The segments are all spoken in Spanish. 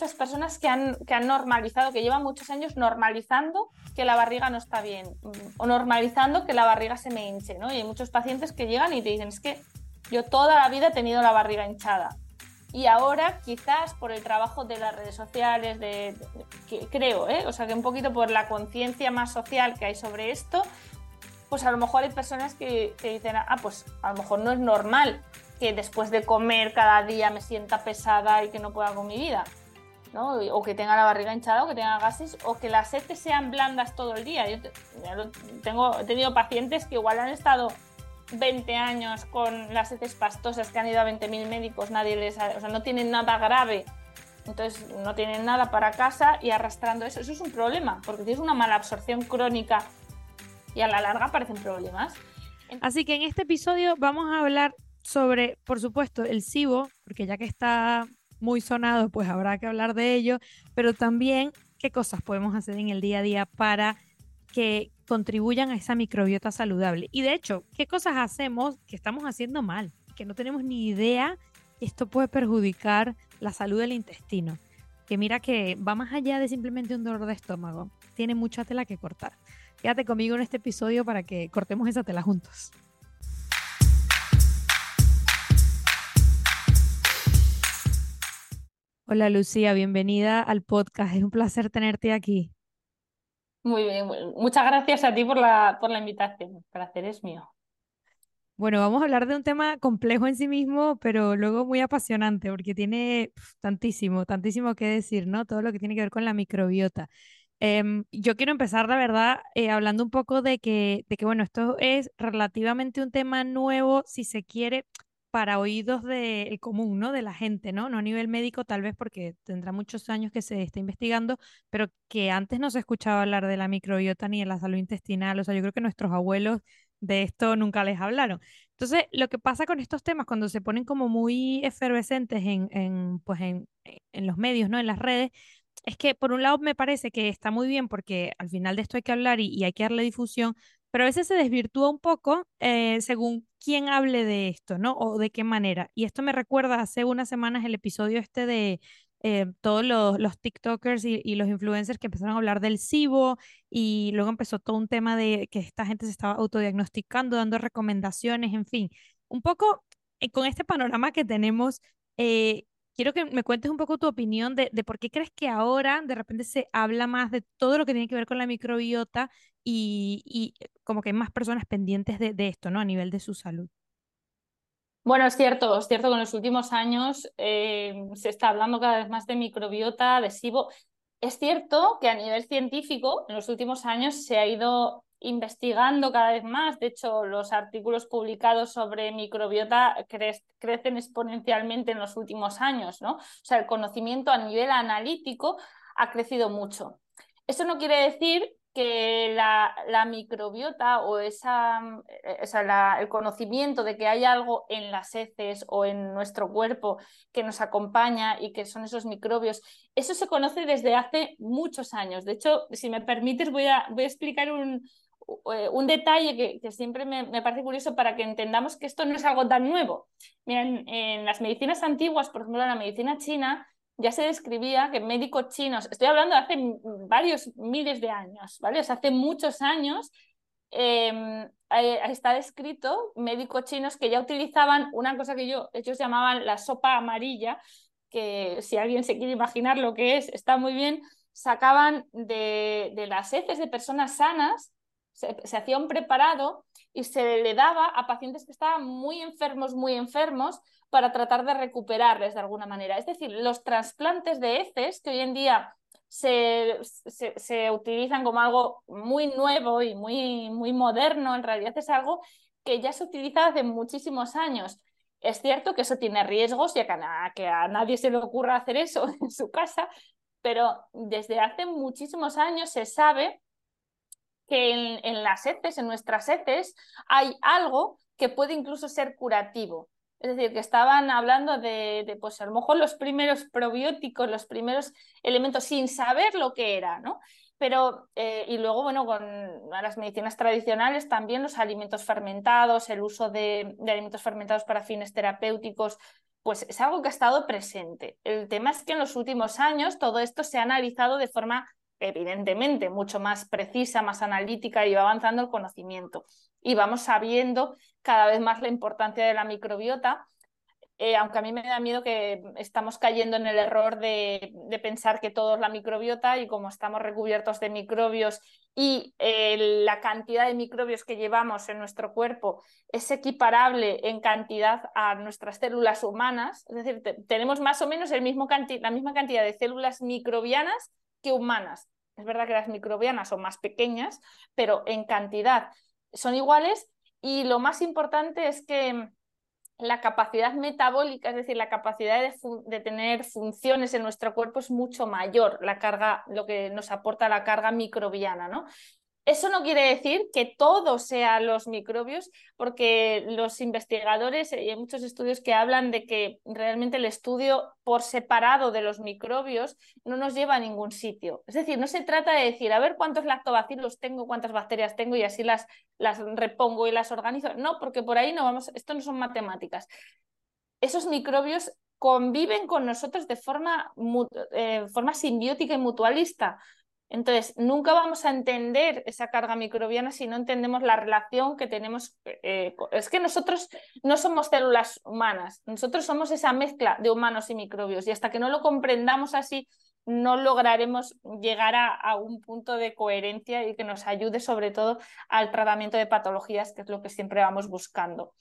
muchas personas que han, que han normalizado, que llevan muchos años normalizando que la barriga no está bien o normalizando que la barriga se me hinche, ¿no? Y hay muchos pacientes que llegan y te dicen, es que yo toda la vida he tenido la barriga hinchada. Y ahora, quizás por el trabajo de las redes sociales, de, creo, ¿eh? o sea, que un poquito por la conciencia más social que hay sobre esto, pues a lo mejor hay personas que, que dicen, ah, pues a lo mejor no es normal que después de comer cada día me sienta pesada y que no pueda con mi vida. ¿No? O que tenga la barriga hinchada, o que tenga gases, o que las heces sean blandas todo el día. Yo tengo, he tenido pacientes que igual han estado 20 años con las heces pastosas, que han ido a 20.000 médicos, nadie les o sea, no tienen nada grave, entonces no tienen nada para casa y arrastrando eso. Eso es un problema, porque tienes una mala absorción crónica y a la larga aparecen problemas. Así que en este episodio vamos a hablar sobre, por supuesto, el SIBO, porque ya que está muy sonado, pues habrá que hablar de ello, pero también qué cosas podemos hacer en el día a día para que contribuyan a esa microbiota saludable. Y de hecho, ¿qué cosas hacemos que estamos haciendo mal? Que no tenemos ni idea, esto puede perjudicar la salud del intestino. Que mira que va más allá de simplemente un dolor de estómago. Tiene mucha tela que cortar. Quédate conmigo en este episodio para que cortemos esa tela juntos. Hola Lucía, bienvenida al podcast. Es un placer tenerte aquí. Muy bien, muchas gracias a ti por la, por la invitación. El placer es mío. Bueno, vamos a hablar de un tema complejo en sí mismo, pero luego muy apasionante, porque tiene tantísimo, tantísimo que decir, ¿no? Todo lo que tiene que ver con la microbiota. Em, yo quiero empezar, la verdad, eh, hablando un poco de que, de que, bueno, esto es relativamente un tema nuevo, si se quiere, para oídos del común, ¿no? De la gente, ¿no? No a nivel médico, tal vez porque tendrá muchos años que se está investigando, pero que antes no se escuchaba hablar de la microbiota ni de la salud intestinal. O sea, yo creo que nuestros abuelos de esto nunca les hablaron. Entonces, lo que pasa con estos temas cuando se ponen como muy efervescentes en, en pues en, en los medios, ¿no? En las redes, es que por un lado me parece que está muy bien porque al final de esto hay que hablar y, y hay que darle difusión, pero a veces se desvirtúa un poco eh, según quién hable de esto, ¿no? O de qué manera. Y esto me recuerda hace unas semanas el episodio este de eh, todos los, los TikTokers y, y, los influencers que empezaron a hablar del SIBO y luego empezó todo un tema de que esta gente se estaba autodiagnosticando, dando recomendaciones, en fin. Un poco eh, con este panorama que tenemos, quiero que me cuentes un poco tu opinión de, de, por qué crees que ahora de repente se habla más de todo lo que tiene que ver con la microbiota y como que hay más personas pendientes de, esto, ¿no? A nivel de su salud. Bueno, es cierto, es cierto que en los últimos años eh, se está hablando cada vez más de microbiota, de. Es cierto que a nivel científico, en los últimos años se ha ido investigando cada vez más. De hecho, los artículos publicados sobre microbiota cre crecen exponencialmente en los últimos años, ¿no? O sea, el conocimiento a nivel analítico ha crecido mucho. Eso no quiere decir que la, la microbiota o esa, esa la, el conocimiento de que hay algo en las heces o en nuestro cuerpo que nos acompaña y que son esos microbios, eso se conoce desde hace muchos años. De hecho, si me permites, voy a, voy a explicar un, eh, un detalle que, siempre me, parece curioso para que entendamos que esto no es algo tan nuevo. Miren, en las medicinas antiguas, por ejemplo, en la medicina china, ya se describía que médicos chinos, estoy hablando de hace varios miles de años, ¿vale? O sea, hace muchos años eh, está descrito médicos chinos que ya utilizaban una cosa que yo, ellos llamaban la sopa amarilla, que si alguien se quiere imaginar lo que es, está muy bien, sacaban de, de las heces de personas sanas se, hacía un preparado y se le daba a pacientes que estaban muy enfermos, muy enfermos, para tratar de recuperarles de alguna manera. Es decir, los trasplantes de heces, que hoy en día se, se, utilizan como algo muy nuevo y muy, muy moderno, en realidad es algo que ya se utiliza hace muchísimos años. Es cierto que eso tiene riesgos y a, que a nadie se le ocurra hacer eso en su casa, pero desde hace muchísimos años se sabe que en, las heces, en nuestras heces, hay algo que puede incluso ser curativo. Es decir, que estaban hablando de, pues a lo mejor los primeros probióticos, los primeros elementos, sin saber lo que era, ¿no? Pero, eh, y luego, bueno, con las medicinas tradicionales también los alimentos fermentados, el uso de, de alimentos fermentados para fines terapéuticos, pues es algo que ha estado presente. El tema es que en los últimos años todo esto se ha analizado de forma evidentemente mucho más precisa, más analítica y va avanzando el conocimiento. Y vamos sabiendo cada vez más la importancia de la microbiota eh, aunque a mí me da miedo que estamos cayendo en el error de, pensar que todo es la microbiota y como estamos recubiertos de microbios y eh, la cantidad de microbios que llevamos en nuestro cuerpo es equiparable en cantidad a nuestras células humanas, es decir, tenemos más o menos la misma cantidad de células microbianas que humanas. Es verdad que las microbianas son más pequeñas, pero en cantidad son iguales y lo más importante es que la capacidad metabólica, es decir, la capacidad de, tener funciones en nuestro cuerpo es mucho mayor, la carga, lo que nos aporta la carga microbiana, ¿no? Eso no quiere decir que todo sean los microbios, porque los investigadores, y hay muchos estudios que hablan de que realmente el estudio por separado de los microbios no nos lleva a ningún sitio. Es decir, no se trata de decir, a ver cuántos lactobacilos tengo, cuántas bacterias tengo y así las, las repongo y las organizo. No, porque por ahí no vamos, esto no son matemáticas. Esos microbios conviven con nosotros de forma, eh, forma simbiótica y mutualista. Entonces, nunca vamos a entender esa carga microbiana si no entendemos la relación que tenemos. Eh, es que nosotros no somos células humanas, nosotros somos esa mezcla de humanos y microbios y hasta que no lo comprendamos así, no lograremos llegar a, un punto de coherencia y que nos ayude sobre todo al tratamiento de patologías, que es lo que siempre vamos buscando.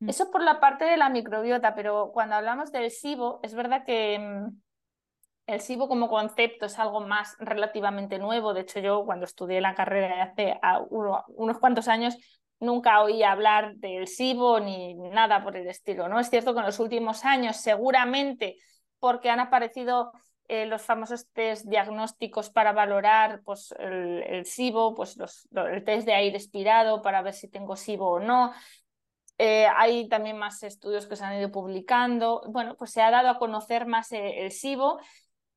Mm. Eso por la parte de la microbiota, pero cuando hablamos del SIBO, es verdad que mm, el SIBO como concepto es algo más relativamente nuevo. De hecho, yo cuando estudié la carrera hace unos cuantos años nunca oí hablar del SIBO ni nada por el estilo. ¿no? Es cierto que en los últimos años, seguramente porque han aparecido eh, los famosos test diagnósticos para valorar pues, el, SIBO, pues el test de aire expirado para ver si tengo SIBO o no. Eh, hay también más estudios que se han ido publicando. Bueno, pues se ha dado a conocer más eh, el SIBO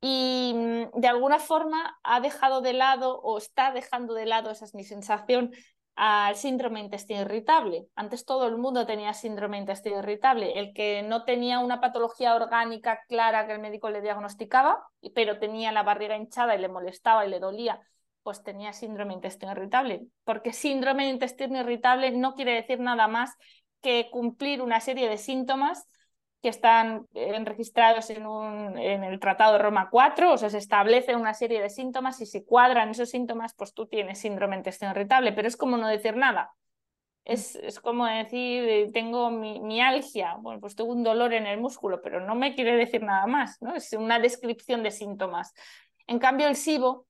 y mm, de alguna forma ha dejado de lado o está dejando de lado, esa es mi sensación, al síndrome intestino irritable. Antes todo el mundo tenía síndrome intestino irritable. El que no tenía una patología orgánica clara que el médico le diagnosticaba, pero tenía la barriga hinchada y le molestaba y le dolía, pues tenía síndrome intestino irritable. Porque síndrome intestino irritable no quiere decir nada más que cumplir una serie de síntomas que están eh, registrados en, un, en el Tratado de Roma 4, o sea, se establece una serie de síntomas y si cuadran esos síntomas, pues tú tienes síndrome intestino irritable, pero es como no decir nada. Es, es como decir, eh, tengo mi, mialgia, bueno, pues tengo un dolor en el músculo, pero no me quiere decir nada más, ¿no? Es una descripción de síntomas. En cambio, el SIBO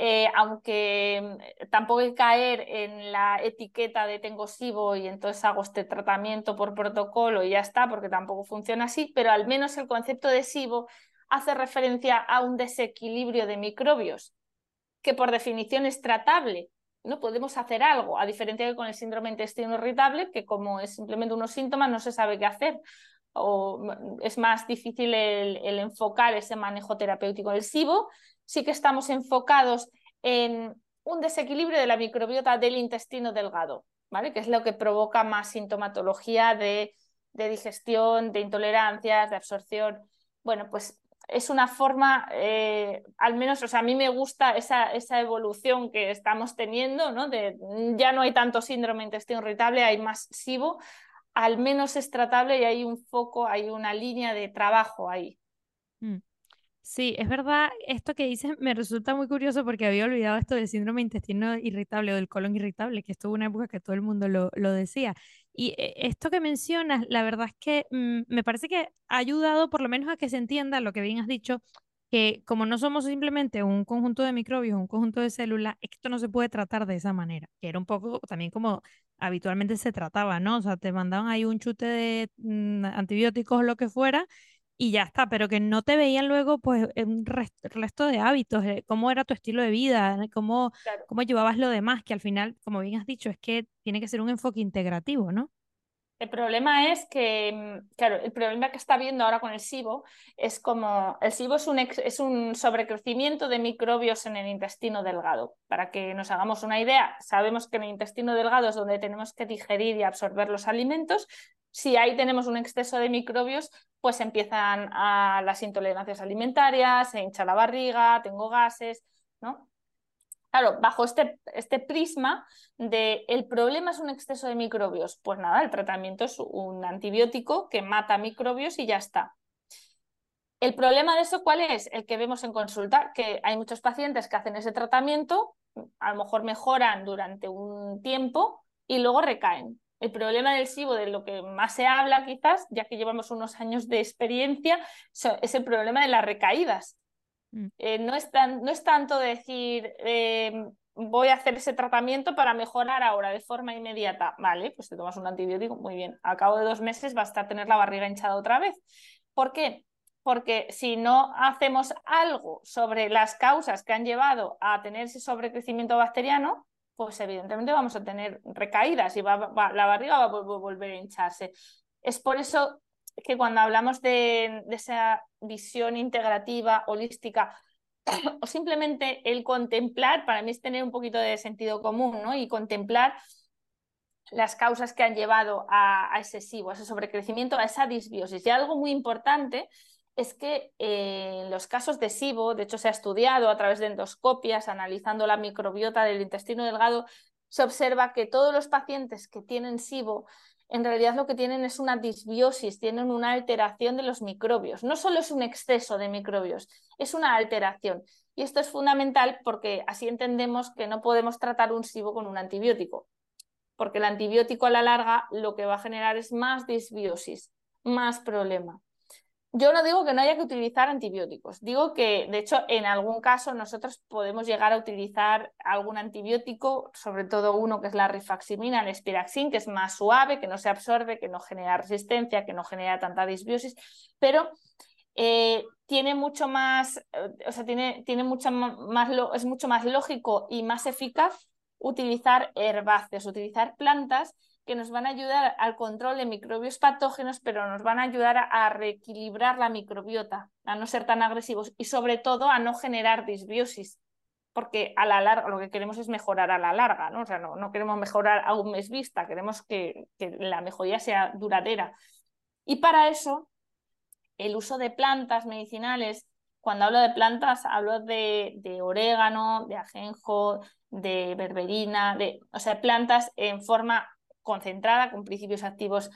eh, aunque mm, tampoco hay que caer en la etiqueta de tengo SIBO y entonces hago este tratamiento por protocolo y ya está, porque tampoco funciona así, pero al menos el concepto de SIBO hace referencia a un desequilibrio de microbios, que por definición es tratable. No podemos hacer algo, a diferencia de con el síndrome intestino irritable, que como es simplemente unos síntomas, no se sabe qué hacer o mm, es más difícil el, el enfocar ese manejo terapéutico. El SIBO sí que estamos enfocados en un desequilibrio de la microbiota del intestino delgado, ¿vale? que es lo que provoca más sintomatología de, digestión, de intolerancias, de absorción. Bueno, pues es una forma, eh, al menos, o sea, a mí me gusta esa, esa evolución que estamos teniendo, ¿no? De, ya no hay tanto síndrome intestino irritable, hay más SIBO, al menos es tratable y hay un foco, hay una línea de trabajo ahí. Sí, es verdad, esto que dices me resulta muy curioso porque había olvidado esto del síndrome intestino irritable o del colon irritable, que estuvo una época que todo el mundo lo, decía. Y eh, esto que mencionas, la verdad es que mm, me parece que ha ayudado por lo menos a que se entienda lo que bien has dicho, que como no somos simplemente un conjunto de microbios, un conjunto de células, esto no se puede tratar de esa manera, que era un poco también como habitualmente se trataba, ¿no? O sea, te mandaban ahí un chute de mm, antibióticos o lo que fuera y ya está, pero que no te veían luego pues un resto, de hábitos, cómo era tu estilo de vida, cómo, cómo llevabas lo demás, que al final, como bien has dicho, es que tiene que ser un enfoque integrativo, ¿no? El problema es que, mm, claro, el problema que está viendo ahora con el SIBO es como el SIBO es un, es un sobrecrecimiento de microbios en el intestino delgado. Para que nos hagamos una idea, sabemos que en el intestino delgado es donde tenemos que digerir y absorber los alimentos, Si ahí tenemos un exceso de microbios, pues empiezan a las intolerancias alimentarias, se hincha la barriga, tengo gases, ¿no? Claro, bajo este, este prisma de el problema es un exceso de microbios, pues nada, el tratamiento es un antibiótico que mata microbios y ya está. El problema de eso, ¿cuál es? El que vemos en consulta, que hay muchos pacientes que hacen ese tratamiento, a lo mejor mejoran durante un tiempo y luego recaen. El problema del SIBO, de lo que más se habla quizás, ya que llevamos unos años de experiencia, es el problema de las recaídas. Mm. Eh, no, es no, es tanto decir, eh, voy a hacer ese tratamiento para mejorar ahora de forma inmediata. Vale, pues te tomas un antibiótico, muy bien. Al cabo de dos meses vas a tener la barriga hinchada otra vez. ¿Por qué? Porque si no hacemos algo sobre las causas que han llevado a tener ese sobrecrecimiento bacteriano, pues evidentemente vamos a tener recaídas y va, la barriga va a volver a hincharse. Es por eso que cuando hablamos de, esa visión integrativa, holística, o simplemente el contemplar, para mí es tener un poquito de sentido común, ¿no? Y contemplar las causas que han llevado a, ese SIBO, a ese sobrecrecimiento, a esa disbiosis. Y algo muy importante es que eh, en los casos de SIBO, de hecho se ha estudiado a través de endoscopias, analizando la microbiota del intestino delgado, se observa que todos los pacientes que tienen SIBO en realidad lo que tienen es una disbiosis, tienen una alteración de los microbios. No solo es un exceso de microbios, es una alteración. Y esto es fundamental porque así entendemos que no podemos tratar un SIBO con un antibiótico, porque el antibiótico a la larga lo que va a generar es más disbiosis, más problema. Yo no digo que no haya que utilizar antibióticos, digo que de hecho en algún caso nosotros podemos llegar a utilizar algún antibiótico, sobre todo uno que es la rifaximina, el espiraxin, que es más suave, que no se absorbe, que no genera resistencia, que no genera tanta disbiosis, pero eh, tiene mucho más, eh, o sea, tiene, tiene mucha más, es mucho más lógico y más eficaz utilizar herbáceos, utilizar plantas que nos van a ayudar al control de microbios patógenos, pero nos van a ayudar a, reequilibrar la microbiota, a no ser tan agresivos y sobre todo a no generar disbiosis, porque a la larga lo que queremos es mejorar a la larga, ¿no? O sea, no, queremos mejorar a un mes vista, queremos que, que la mejoría sea duradera. Y para eso, el uso de plantas medicinales cuando hablo de plantas, hablo de, de, orégano, de ajenjo, de berberina, de, o sea, plantas en forma concentrada, con principios activos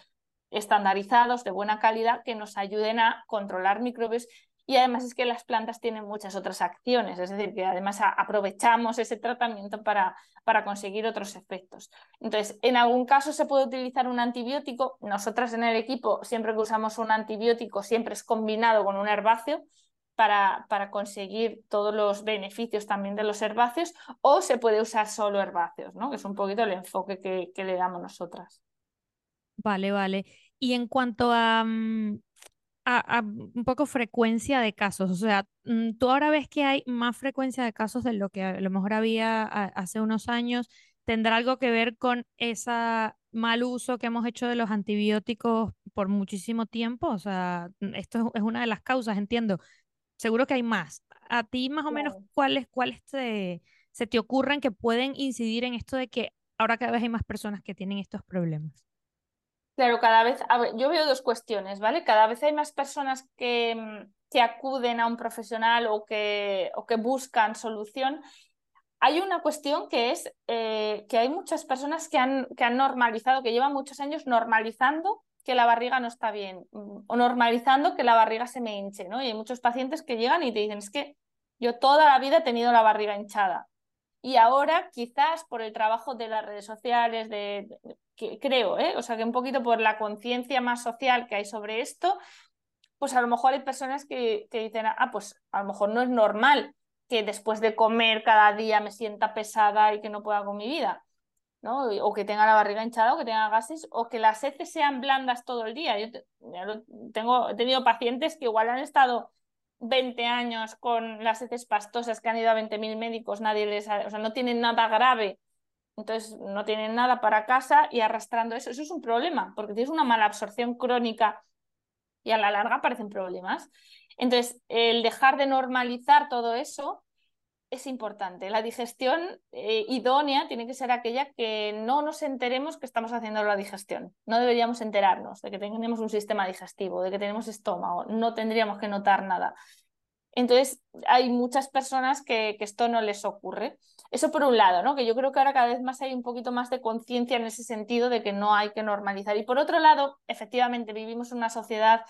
estandarizados, de buena calidad, que nos ayuden a controlar microbios. Y además es que las plantas tienen muchas otras acciones, es decir, que además aprovechamos ese tratamiento para, para conseguir otros efectos. Entonces, en algún caso se puede utilizar un antibiótico. Nosotras en el equipo, siempre que usamos un antibiótico, siempre es combinado con un herbáceo, para, conseguir todos los beneficios también de los herbáceos, o se puede usar solo herbáceos, ¿no? que es un poquito el enfoque que, le damos nosotras. Vale, vale. Y en cuanto a, mm, un poco frecuencia de casos, o sea, mm, tú ahora ves que hay más frecuencia de casos de lo que a lo mejor había hace unos años, ¿tendrá algo que ver con ese mal uso que hemos hecho de los antibióticos por muchísimo tiempo? O sea, esto es una de las causas, entiendo, seguro que hay más. ¿A ti más o menos cuáles, cuáles te, se te ocurren que pueden incidir en esto de que ahora cada vez hay más personas que tienen estos problemas? Claro, cada vez, yo veo dos cuestiones, ¿vale? Cada vez hay más personas que, mm, que acuden a un profesional o que, o que buscan solución. Hay una cuestión que es eh, que hay muchas personas que han, que han normalizado, que llevan muchos años normalizando que la barriga no está bien mm, o normalizando que la barriga se me hinche, ¿no? Y hay muchos pacientes que llegan y te dicen, es que yo toda la vida he tenido la barriga hinchada. Y ahora quizás por el trabajo de las redes sociales, de, creo, ¿eh? o sea que un poquito por la conciencia más social que hay sobre esto, pues a lo mejor hay personas que, que dicen, ah, pues a lo mejor no es normal que después de comer cada día me sienta pesada y que no pueda con mi vida. O que tenga la barriga hinchada, o que tenga gases, o que las heces sean blandas todo el día. Yo tengo, he tenido pacientes que igual han estado 20 años con las heces pastosas, que han ido a 20.000 médicos, nadie les o sea, no tienen nada grave, entonces no tienen nada para casa y arrastrando eso, eso es un problema, porque tienes una mala absorción crónica y a la larga aparecen problemas. Entonces, el dejar de normalizar todo eso es importante. La digestión eh, idónea tiene que ser aquella que no nos enteremos que estamos haciendo la digestión. No deberíamos enterarnos de que tenemos un sistema digestivo, de que tenemos estómago. No tendríamos que notar nada. Entonces, hay muchas personas que, esto no les ocurre. Eso por un lado, ¿no? Que yo creo que ahora cada vez más hay un poquito más de conciencia en ese sentido de que no hay que normalizar. Y por otro lado, efectivamente, vivimos una sociedad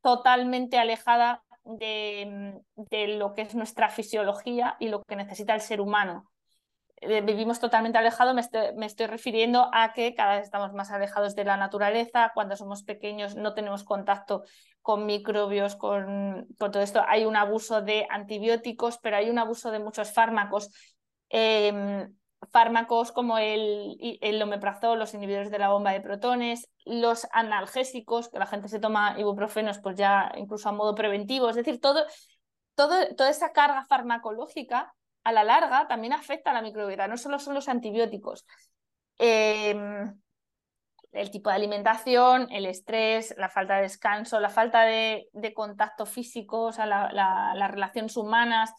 totalmente alejada de, lo que es nuestra fisiología y lo que necesita el ser humano. Eh, vivimos totalmente alejados, me estoy, refiriendo a que cada vez estamos más alejados de la naturaleza, cuando somos pequeños no tenemos contacto con microbios, con, todo esto. Hay un abuso de antibióticos, pero hay un abuso de muchos fármacos. Em, fármacos como el, el omeprazol, los inhibidores de la bomba de protones, los analgésicos, que la gente se toma ibuprofenos pues ya incluso a modo preventivo, es decir, todo, todo, toda esa carga farmacológica a la larga también afecta a la microbiota, no solo son los antibióticos. Em, el tipo de alimentación, el estrés, la falta de descanso, la falta de, contacto físico, o sea, las relaciones humanas,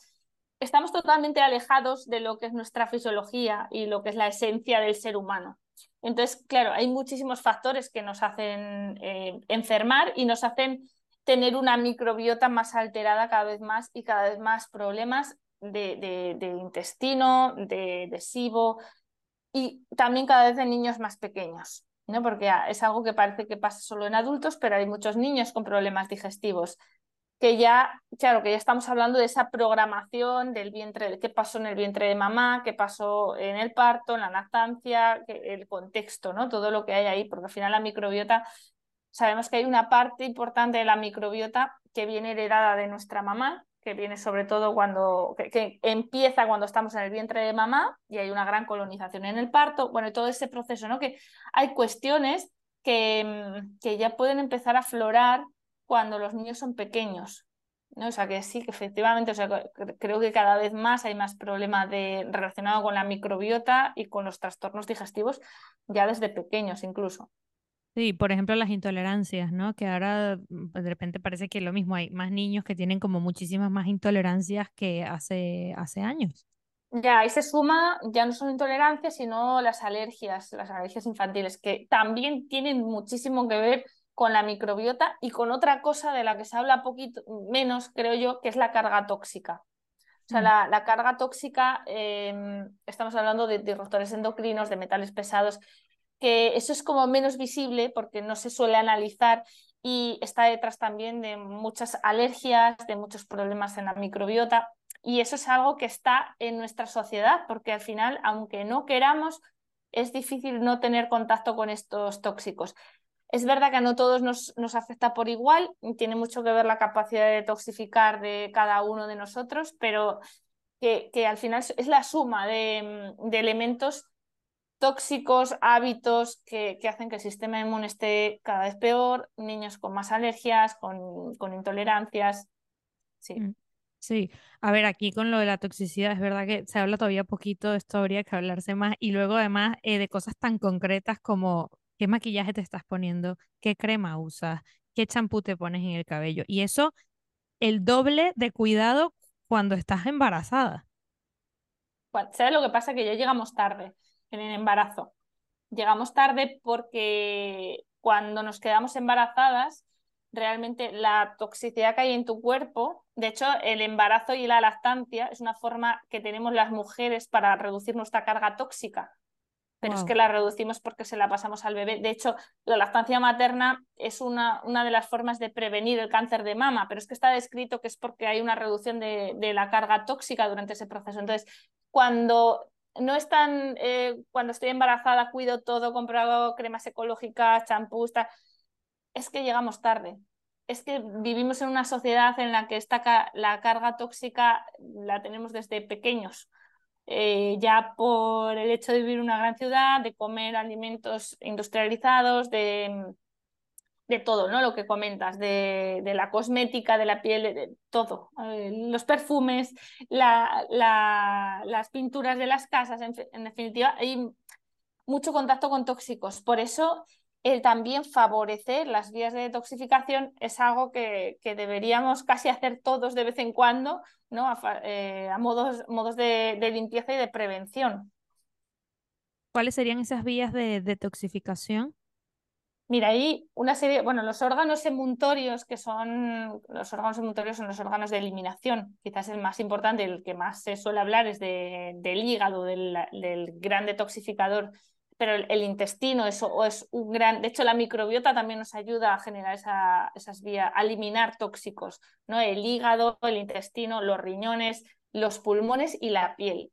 estamos totalmente alejados de lo que es nuestra fisiología y lo que es la esencia del ser humano. Entonces, claro, hay muchísimos factores que nos hacen eh, enfermar y nos hacen tener una microbiota más alterada cada vez más y cada vez más problemas de, intestino, de, de SIBO y también cada vez en niños más pequeños. ¿no? porque es algo que parece que pasa solo en adultos, pero hay muchos niños con problemas digestivos que ya, claro, que ya estamos hablando de esa programación del vientre, qué pasó en el vientre de mamá, qué pasó en el parto, en la lactancia, el contexto, ¿no? Todo lo que hay ahí, porque al final la microbiota, sabemos que hay una parte importante de la microbiota que viene heredada de nuestra mamá, que viene sobre todo cuando, que, empieza cuando estamos en el vientre de mamá y hay una gran colonización en el parto, bueno, todo ese proceso, ¿no? Que hay cuestiones que, que ya pueden empezar a aflorar cuando los niños son pequeños. ¿no? O sea que sí, que efectivamente, o sea, creo que cada vez más hay más problemas de, relacionados con la microbiota y con los trastornos digestivos ya desde pequeños incluso. Sí, por ejemplo, las intolerancias, ¿no? Que ahora pues, de repente parece que lo mismo, hay más niños que tienen como muchísimas más intolerancias que hace, hace años. Ya, ahí se suma, ya no son intolerancias, sino las alergias, las alergias infantiles, que también tienen muchísimo que ver con la microbiota y con otra cosa de la que se habla poquito menos, creo yo, que es la carga tóxica. O sea, mm. la, carga tóxica, em, estamos hablando de disruptores endocrinos, de metales pesados, que eso es como menos visible porque no se suele analizar y está detrás también de muchas alergias, de muchos problemas en la microbiota. Y eso es algo que está en nuestra sociedad, porque al final, aunque no queramos, es difícil no tener contacto con estos tóxicos. Es verdad que no todos nos, nos, afecta por igual, tiene mucho que ver la capacidad de toxificar de cada uno de nosotros, pero que, que al final es la suma de, de elementos tóxicos, hábitos que, que, hacen que el sistema inmune esté cada vez peor, niños con más alergias, con, con intolerancias. Sí. Mm, sí, a ver, aquí con lo de la toxicidad, es verdad que se habla todavía poquito, esto habría que hablarse más, y luego además eh, de cosas tan concretas como qué maquillaje te estás poniendo, qué crema usas, qué champú te pones en el cabello. Y eso, el doble de cuidado cuando estás embarazada. ¿Sabes lo que pasa? Que ya llegamos tarde en el embarazo. Llegamos tarde porque cuando nos quedamos embarazadas, realmente la toxicidad que hay en tu cuerpo, de hecho, el embarazo y la lactancia es una forma que tenemos las mujeres para reducir nuestra carga tóxica pero es que la reducimos porque se la pasamos al bebé. De hecho, la lactancia materna es una, una, de las formas de prevenir el cáncer de mama, pero es que está descrito que es porque hay una reducción de, de la carga tóxica durante ese proceso. Entonces, cuando no están, eh, cuando estoy embarazada, cuido todo, compro cremas ecológicas, champús, es que llegamos tarde. Es que vivimos en una sociedad en la que esta, la carga tóxica la tenemos desde pequeños. Eh, ya por el hecho de vivir en una gran ciudad, de comer alimentos industrializados, de, de todo, ¿no? Lo que comentas, de, de la cosmética, de la piel, de, todo. Eh, los perfumes, la, la, las pinturas de las casas, en, definitiva, hay mucho contacto con tóxicos. Por eso el también favorecer las vías de detoxificación es algo que, que deberíamos casi hacer todos de vez en cuando, ¿no? a, eh, a modos, modos de, de, limpieza y de prevención. ¿Cuáles serían esas vías de detoxificación? Mira, hay una serie, bueno, los órganos emuntorios, que son, los órganos emuntorios son los órganos de eliminación, quizás el más importante, el que más se suele hablar es de, del hígado, del, del gran detoxificador pero el, intestino es, es, un gran... De hecho, la microbiota también nos ayuda a generar esa, esas vías, a eliminar tóxicos, ¿no? El hígado, el intestino, los riñones, los pulmones y la piel,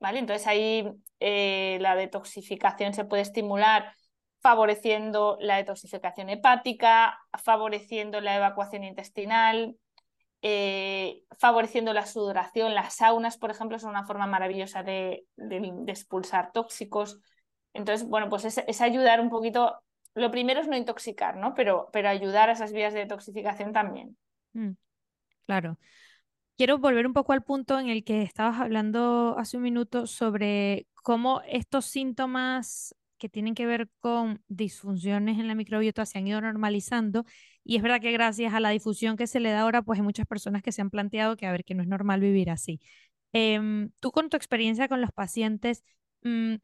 ¿vale? Entonces ahí eh, la detoxificación se puede estimular favoreciendo la detoxificación hepática, favoreciendo la evacuación intestinal, eh, favoreciendo la sudoración. Las saunas, por ejemplo, son una forma maravillosa de expulsar tóxicos. Entonces, bueno, pues es, ayudar un poquito, lo primero es no intoxicar, ¿no? Pero, pero ayudar a esas vías de detoxificación también. Mm, claro. Quiero volver un poco al punto en el que estabas hablando hace un minuto sobre cómo estos síntomas que tienen que ver con disfunciones en la microbiota se han ido normalizando y es verdad que gracias a la difusión que se le da ahora, pues hay muchas personas que se han planteado que a ver que no es normal vivir así. Em, tú con tu experiencia con los pacientes,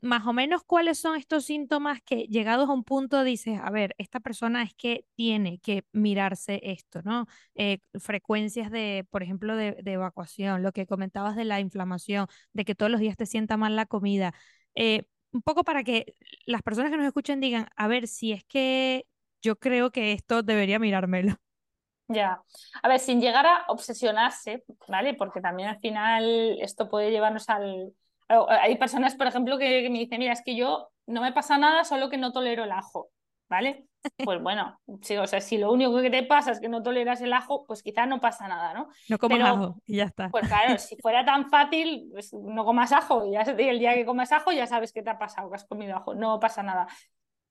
más o menos cuáles son estos síntomas que llegados a un punto dices, a ver, esta persona es que tiene que mirarse esto, ¿no? Eh, frecuencias de, por ejemplo, de, evacuación, lo que comentabas de la inflamación, de que todos los días te sienta mal la comida. Eh, un poco para que las personas que nos escuchen digan, a ver, si es que yo creo que esto debería mirármelo. Ya, a ver, sin llegar a obsesionarse, ¿vale? Porque también al final esto puede llevarnos al, hay personas, por ejemplo, que, me dicen, mira, es que yo no me pasa nada, solo que no tolero el ajo, ¿vale? Pues bueno, sí, o sea, si lo único que te pasa es que no toleras el ajo, pues quizás no pasa nada, ¿no? No comas ajo y ya está. Pues claro, si fuera tan fácil, pues no comas ajo y, el día que comes ajo ya sabes qué te ha pasado, que has comido ajo, no pasa nada.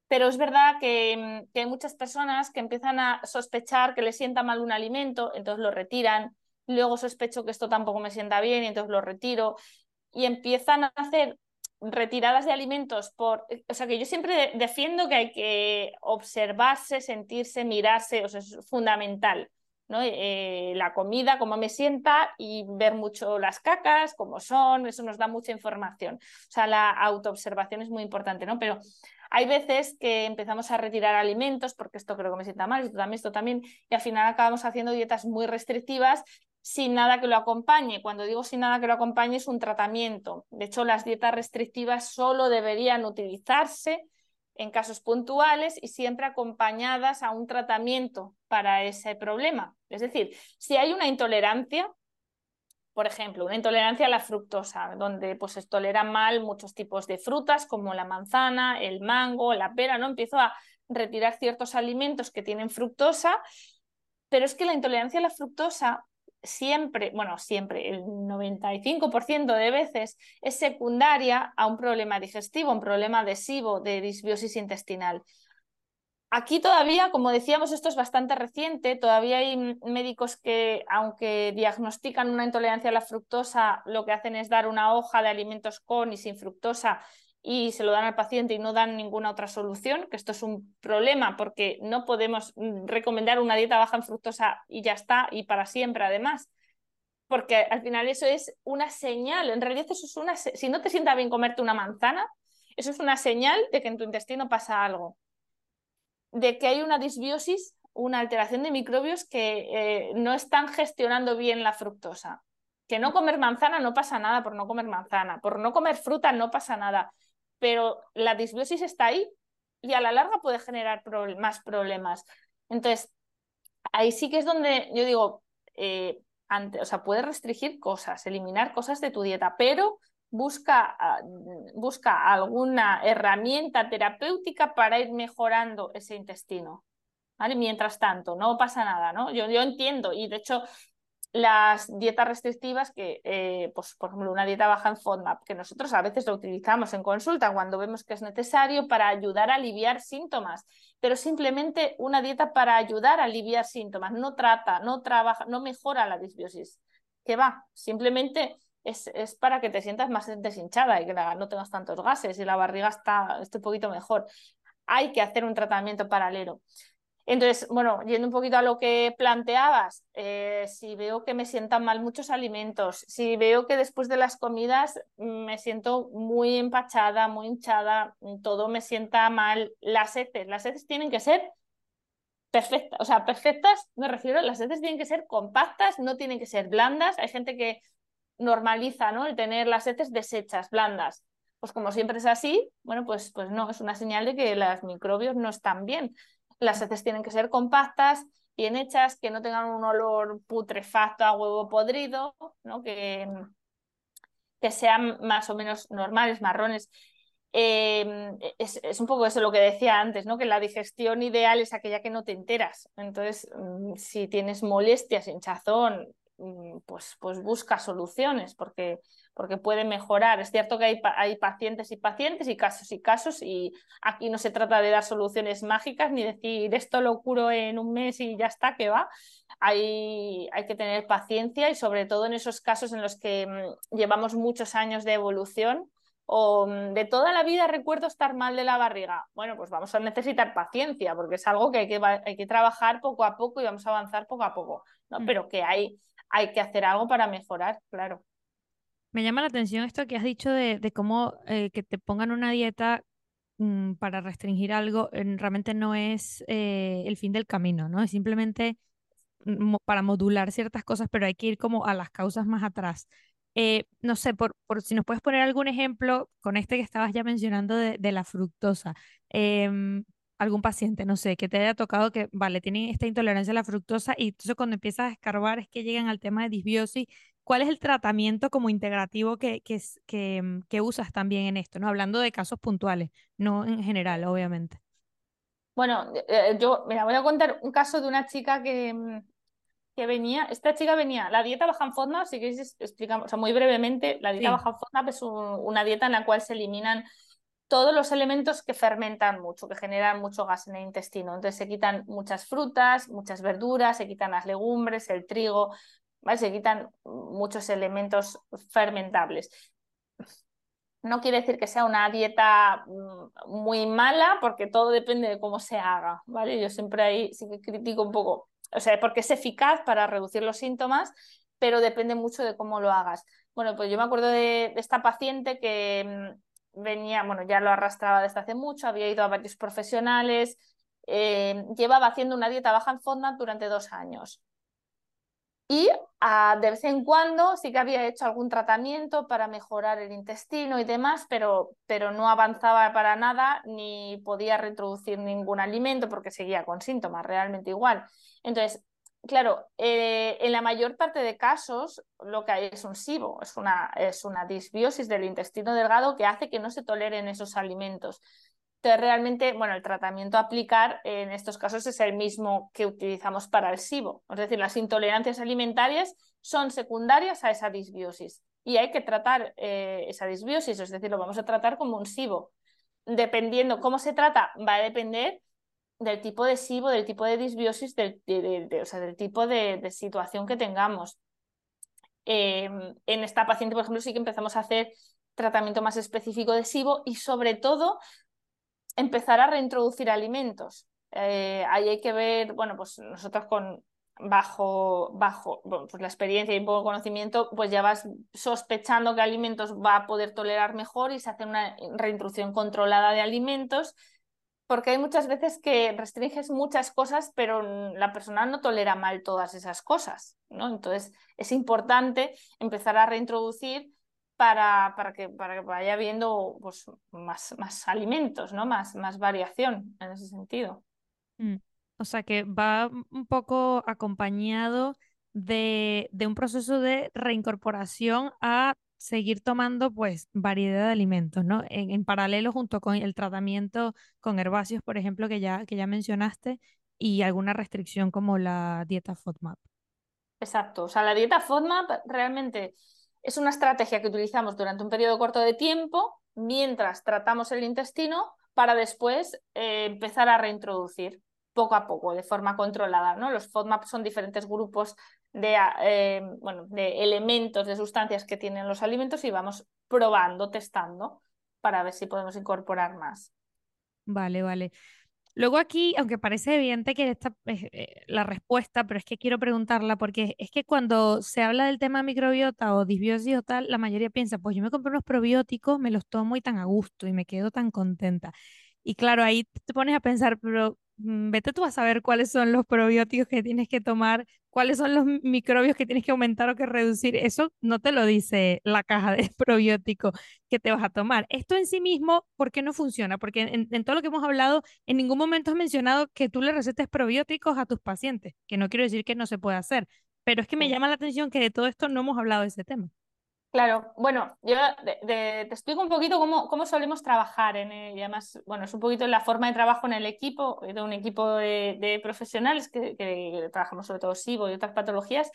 Pero es verdad que, que hay muchas personas que empiezan a sospechar que les sienta mal un alimento, entonces lo retiran, luego sospecho que esto tampoco me sienta bien y entonces lo retiro y empiezan a hacer retiradas de alimentos por, o sea que yo siempre defiendo que hay que observarse, sentirse, mirarse, o es fundamental, ¿no? Eh, la comida, cómo me sienta y ver mucho las cacas, cómo son, eso nos da mucha información. O sea, la autoobservación es muy importante, ¿no? Pero hay veces que empezamos a retirar alimentos porque esto creo que me sienta mal, esto también, esto también, y al final acabamos haciendo dietas muy restrictivas sin nada que lo acompañe. Cuando digo sin nada que lo acompañe es un tratamiento. De hecho, las dietas restrictivas solo deberían utilizarse en casos puntuales y siempre acompañadas a un tratamiento para ese problema. Es decir, si hay una intolerancia, por ejemplo, una intolerancia a la fructosa, donde pues se toleran mal muchos tipos de frutas como la manzana, el mango, la pera, ¿no? Empiezo a retirar ciertos alimentos que tienen fructosa, pero es que la intolerancia a la fructosa siempre, bueno, siempre, el 95% de veces es secundaria a un problema digestivo, un problema adhesivo de disbiosis intestinal. Aquí todavía, como decíamos, esto es bastante reciente, todavía hay médicos que, aunque diagnostican una intolerancia a la fructosa, lo que hacen es dar una hoja de alimentos con y sin fructosa y se lo dan al paciente y no dan ninguna otra solución, que esto es un problema porque no podemos mm, recomendar una dieta baja en fructosa y ya está, y para siempre además. Porque al final eso es una señal, en realidad eso es una, si no te sienta bien comerte una manzana, eso es una señal de que en tu intestino pasa algo, de que hay una disbiosis, una alteración de microbios que eh, no están gestionando bien la fructosa. Que no comer manzana no pasa nada por no comer manzana, por no comer fruta no pasa nada, pero la disbiosis está ahí y a la larga puede generar más problemas. Entonces, ahí sí que es donde yo digo, eh, o sea, puedes restringir cosas, eliminar cosas de tu dieta, pero busca, ah, busca alguna herramienta terapéutica para ir mejorando ese intestino. ¿Vale? Mientras tanto, no pasa nada, ¿no? Yo, yo entiendo, y de hecho las dietas restrictivas, que, eh, pues, por ejemplo, una dieta baja en FODMAP, que nosotros a veces lo utilizamos en consulta cuando vemos que es necesario para ayudar a aliviar síntomas, pero simplemente una dieta para ayudar a aliviar síntomas, no trata, no trabaja, no mejora la disbiosis. que va? Simplemente es, es, para que te sientas más deshinchada y que no tengas tantos gases y la barriga está, esté un poquito mejor. hay que hacer un tratamiento paralelo. Entonces, bueno, yendo un poquito a lo que planteabas, eh, si veo que me sientan mal muchos alimentos, si veo que después de las comidas me siento muy empachada, muy hinchada, todo me sienta mal, las heces, las heces tienen que ser perfectas, o sea, perfectas, me refiero, las heces tienen que ser compactas, no tienen que ser blandas, hay gente que normaliza, ¿no? El tener las heces deshechas, blandas. Pues como siempre es así, bueno, pues, pues no, es una señal de que los microbios no están bien. Las heces tienen que ser compactas, bien hechas, que no tengan un olor putrefacto a huevo podrido, ¿no? que, que sean más o menos normales, marrones. Em, es, es, un poco eso lo que decía antes, ¿no? que la digestión ideal es aquella que no te enteras. Entonces, mm, si tienes molestias, hinchazón, mm, pues, pues busca soluciones, porque porque puede mejorar. Es cierto que hay, hay, pacientes y pacientes y casos y casos y aquí no se trata de dar soluciones mágicas ni decir esto lo curo en un mes y ya está, que va. Hay, hay que tener paciencia y sobre todo en esos casos en los que mm, llevamos muchos años de evolución o mm, de toda la vida recuerdo estar mal de la barriga. Bueno, pues vamos a necesitar paciencia porque es algo que hay que, hay que trabajar poco a poco y vamos a avanzar poco a poco, ¿no? Mm. Pero que hay, hay que hacer algo para mejorar, claro. Me llama la atención esto que has dicho de, cómo eh, que te pongan una dieta mm, para restringir algo, realmente no es eh, el fin del camino, ¿no? Es simplemente para modular ciertas cosas, pero hay que ir como a las causas más atrás. Eh, no sé, por, por, si nos puedes poner algún ejemplo con este que estabas ya mencionando de, de la fructosa. Em, algún paciente, no sé, que te haya tocado que, vale, tienen esta intolerancia a la fructosa y entonces cuando empiezas a escarbar es que llegan al tema de disbiosis. ¿Cuál es el tratamiento como integrativo que, que, que, mm, que usas también en esto? ¿no? Hablando de casos puntuales, no en general, obviamente. Bueno, eh, yo, mira, voy a contar un caso de una chica que, mm, que venía, esta chica venía, la dieta baja en FODMAP, si queréis explicamos, o sea, muy brevemente, la dieta baja en FODMAP es una dieta en la cual se eliminan todos los elementos que fermentan mucho, que generan mucho gas en el intestino. Entonces se quitan muchas frutas, muchas verduras, se quitan las legumbres, el trigo, se quitan muchos elementos fermentables. No quiere decir que sea una dieta mm, muy mala, porque todo depende de cómo se haga, ¿vale? Yo siempre ahí sí que critico un poco, o sea, porque es eficaz para reducir los síntomas, pero depende mucho de cómo lo hagas. Bueno, pues yo me acuerdo de esta paciente que mm, venía, bueno, ya lo arrastraba desde hace mucho, había ido a varios profesionales, eh, llevaba haciendo una dieta baja en FODMAP durante dos años. Y ah, de vez en cuando sí que había hecho algún tratamiento para mejorar el intestino y demás, pero, pero no avanzaba para nada ni podía reintroducir ningún alimento porque seguía con síntomas realmente igual. Entonces, claro, eh, en la mayor parte de casos lo que hay es un SIBO, es una, es una disbiosis del intestino delgado que hace que no se toleren esos alimentos. Entonces, realmente, bueno, el tratamiento a aplicar en estos casos es el mismo que utilizamos para el SIBO. Es decir, las intolerancias alimentarias son secundarias a esa disbiosis y hay que tratar eh, esa disbiosis, es decir, lo vamos a tratar como un SIBO. Dependiendo cómo se trata, va a depender del tipo de SIBO, del tipo de disbiosis, del, o sea, del tipo de, situación que tengamos. Em, en esta paciente, por ejemplo, sí que empezamos a hacer tratamiento más específico de SIBO y sobre todo empezar a reintroducir alimentos. Eh, ahí hay que ver, bueno, pues nosotros con bajo, bajo pues la experiencia y un poco conocimiento, pues ya vas sospechando qué alimentos va a poder tolerar mejor y se hace una reintroducción controlada de alimentos porque hay muchas veces que restringes muchas cosas, pero la persona no tolera mal todas esas cosas, ¿no? Entonces es importante empezar a reintroducir para, para, que, para que vaya habiendo pues, más, más alimentos, ¿no? Más, más variación en ese sentido. Mm. O sea que va un poco acompañado de, de un proceso de reincorporación a seguir tomando pues variedad de alimentos, ¿no? En, paralelo junto con el tratamiento con herbáceos, por ejemplo, que ya, que ya mencionaste, y alguna restricción como la dieta FODMAP. Exacto, o sea, la dieta FODMAP realmente es una estrategia que utilizamos durante un periodo corto de tiempo mientras tratamos el intestino para después eh, empezar a reintroducir poco a poco, de forma controlada. ¿no? Los FODMAP son diferentes grupos de, eh, bueno, de elementos, de sustancias que tienen los alimentos y vamos probando, testando para ver si podemos incorporar más. Vale, vale. Luego aquí, aunque parece evidente que esta es eh, la respuesta, pero es que quiero preguntarla porque es que cuando se habla del tema microbiota o tal, la mayoría piensa, pues yo me compro unos probióticos, me los tomo y tan a gusto y me quedo tan contenta. Y claro, ahí te pones a pensar, pero vete tú a saber cuáles son los probióticos que tienes que tomar, cuáles son los microbios que tienes que aumentar o que reducir. Eso no te lo dice la caja de probióticos que te vas a tomar. Esto en sí mismo, ¿por qué no funciona? Porque en, todo lo que hemos hablado, en ningún momento has mencionado que tú le recetes probióticos a tus pacientes, que no quiero decir que no se pueda hacer, pero es que me llama la atención que de todo esto no hemos hablado de ese tema. Claro, bueno, yo te explico un poquito cómo, cómo solemos trabajar en y además, bueno, es un poquito la forma de trabajo en el equipo, de un equipo de, profesionales que, trabajamos sobre todo SIBO y otras patologías,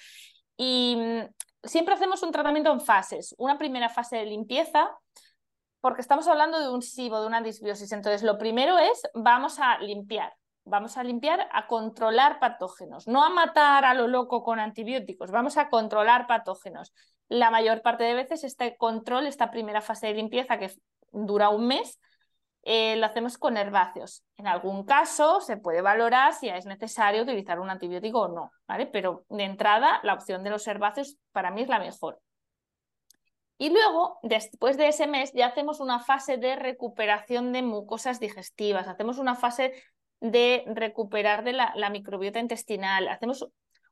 y mm, siempre hacemos un tratamiento en fases. Una primera fase de limpieza, porque estamos hablando de un SIBO, de una disbiosis, entonces lo primero es, vamos a limpiar, vamos a limpiar, a controlar patógenos, no a matar a lo loco con antibióticos, vamos a controlar patógenos la mayor parte de veces este control, esta primera fase de limpieza que dura un mes, eh, lo hacemos con herbáceos. En algún caso se puede valorar si es necesario utilizar un antibiótico o no, ¿vale? Pero de entrada la opción de los herbáceos para mí es la mejor. Y luego, después de ese mes, ya hacemos una fase de recuperación de mucosas digestivas, hacemos una fase de recuperar de la, la microbiota intestinal, hacemos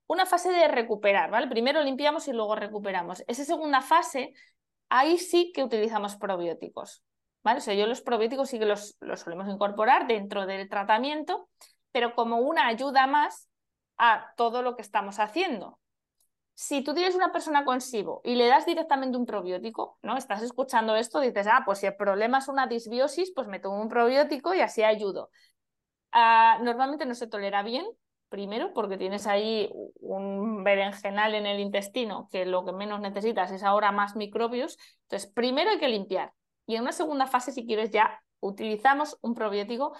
una fase de recuperar, ¿vale? Primero limpiamos y luego recuperamos. Esa segunda fase, ahí sí que utilizamos probióticos, ¿vale? O sea, yo los probióticos sí que los, solemos incorporar dentro del tratamiento, pero como una ayuda más a todo lo que estamos haciendo. Si tú tienes una persona con SIBO y le das directamente un probiótico, ¿no? Estás escuchando esto, dices, ah, pues si el problema es una disbiosis, pues me tomo un probiótico y así ayudo. Ah, normalmente no se tolera bien, Primero, porque tienes ahí un berenjenal en el intestino que lo que menos necesitas es ahora más microbios. Entonces, primero hay que limpiar. Y en una segunda fase, si quieres, ya utilizamos un probiótico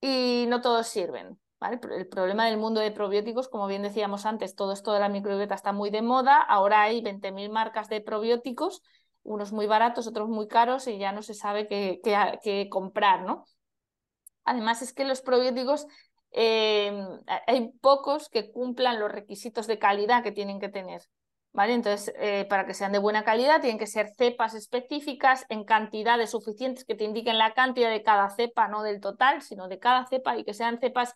y no todos sirven. ¿vale? El problema del mundo de probióticos, como bien decíamos antes, todo esto de la microbiota está muy de moda. Ahora hay 20.000 marcas de probióticos, unos muy baratos, otros muy caros y ya no se sabe qué, qué comprar, ¿no? Además es que los probióticos Em, hay pocos que cumplan los requisitos de calidad que tienen que tener. ¿Vale? Entonces, eh, para que sean de buena calidad, tienen que ser cepas específicas en cantidades suficientes que te indiquen la cantidad de cada cepa, no del total, sino de cada cepa y que sean cepas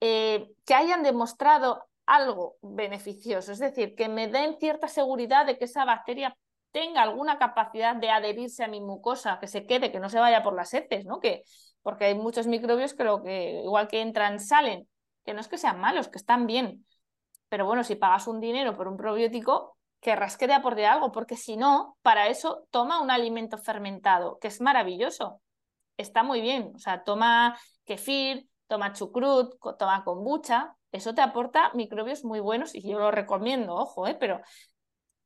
eh, que hayan demostrado algo beneficioso, es decir, que me den cierta seguridad de que esa bacteria tenga alguna capacidad de adherirse a mi mucosa, que se quede, que no se vaya por las heces, ¿no? Que, porque hay muchos microbios que, lo que igual que entran, salen, que no es que sean malos, que están bien. Pero bueno, si pagas un dinero por un probiótico, querrás que te aporte algo, porque si no, para eso toma un alimento fermentado, que es maravilloso. Está muy bien. O sea, toma kefir, toma chucrut, toma kombucha. Eso te aporta microbios muy buenos y yo lo recomiendo, ojo, ¿eh? pero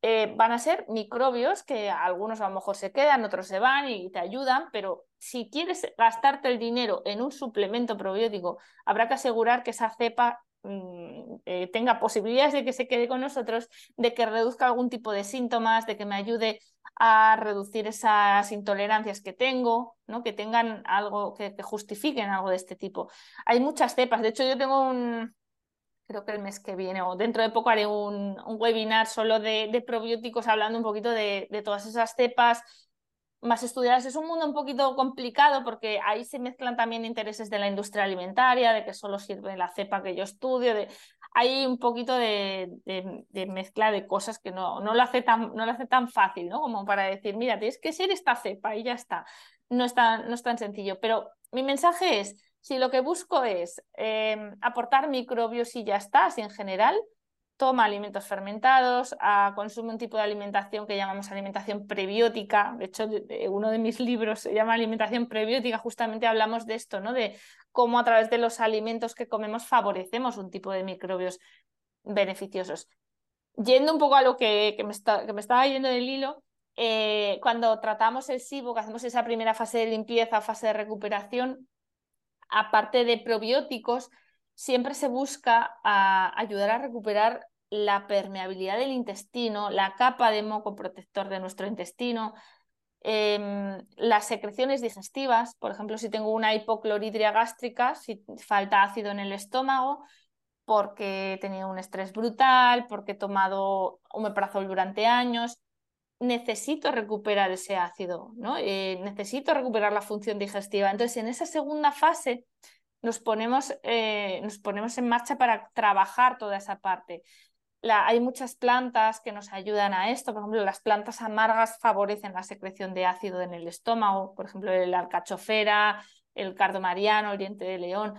eh, van a ser microbios que algunos a lo mejor se quedan, otros se van y te ayudan, pero si quieres gastarte el dinero en un suplemento probiótico, habrá que asegurar que esa cepa mm, eh, tenga posibilidades de que se quede con nosotros, de que reduzca algún tipo de síntomas, de que me ayude a reducir esas intolerancias que tengo, ¿no? que tengan algo que justifiquen algo de este tipo. Hay muchas cepas, de hecho yo tengo un, creo que el mes que viene o dentro de poco haré un, webinar solo de, probióticos hablando un poquito de, todas esas cepas más estudiadas. Es un mundo un poquito complicado porque ahí se mezclan también intereses de la industria alimentaria, de que solo sirve la cepa que yo estudio. De... Hay un poquito de, mezcla de cosas que no, no, lo hace tan, no lo hace tan fácil, ¿no? Como para decir, mira, tienes que ser esta cepa y ya está. No es no es tan sencillo. Pero mi mensaje es si lo que busco es em, aportar microbios y ya está, así en general, toma alimentos fermentados, consume un tipo de alimentación que llamamos alimentación prebiótica. De hecho, uno de mis libros se llama Alimentación prebiótica, justamente hablamos de esto, ¿no? De cómo a través de los alimentos que comemos favorecemos un tipo de microbios beneficiosos. Yendo un poco a lo que, me, estaba yendo del hilo, eh, cuando tratamos el SIBO, que hacemos esa primera fase de limpieza, fase de recuperación, aparte de probióticos, siempre se busca ayudar a recuperar la permeabilidad del intestino, la capa de moco protector de nuestro intestino. Em, las secreciones digestivas, por ejemplo, si tengo una hipocloridria gástrica, si falta ácido en el estómago, porque he tenido un estrés brutal, porque he tomado omeprazol durante años, necesito recuperar ese ácido, ¿no? Eh, necesito recuperar la función digestiva. Entonces, en esa segunda fase nos ponemos, eh, nos ponemos en marcha para trabajar toda esa parte hay muchas plantas que nos ayudan a esto. Por ejemplo, las plantas amargas favorecen la secreción de ácido en el estómago. Por ejemplo, el alcachofera, el cardomariano, el diente de león.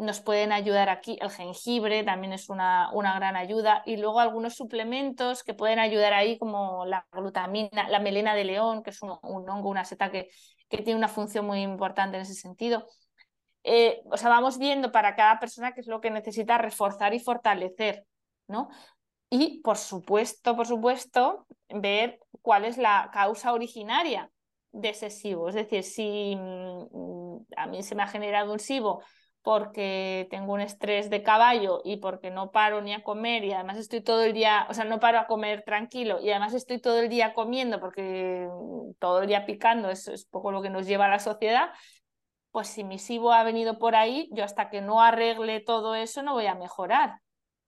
Nos pueden ayudar aquí. El jengibre también es una, una gran ayuda. Y luego algunos suplementos que pueden ayudar ahí, como la glutamina, la melena de león, que es un, hongo, una seta que, que tiene una función muy importante en ese sentido. Eh, o sea, vamos viendo para cada persona qué es lo que necesita reforzar y fortalecer, ¿no? Y, por supuesto, por supuesto, ver cuál es la causa originaria de ese SIBO. Es decir, si mm, a mí se me ha generado un SIBO porque tengo un estrés de caballo y porque no paro ni a comer y además estoy todo el día, o sea, no paro a comer tranquilo y además estoy todo el día comiendo porque todo el día picando, eso es poco lo que nos lleva a la sociedad, pues si mi SIBO ha venido por ahí, yo hasta que no arregle todo eso no voy a mejorar.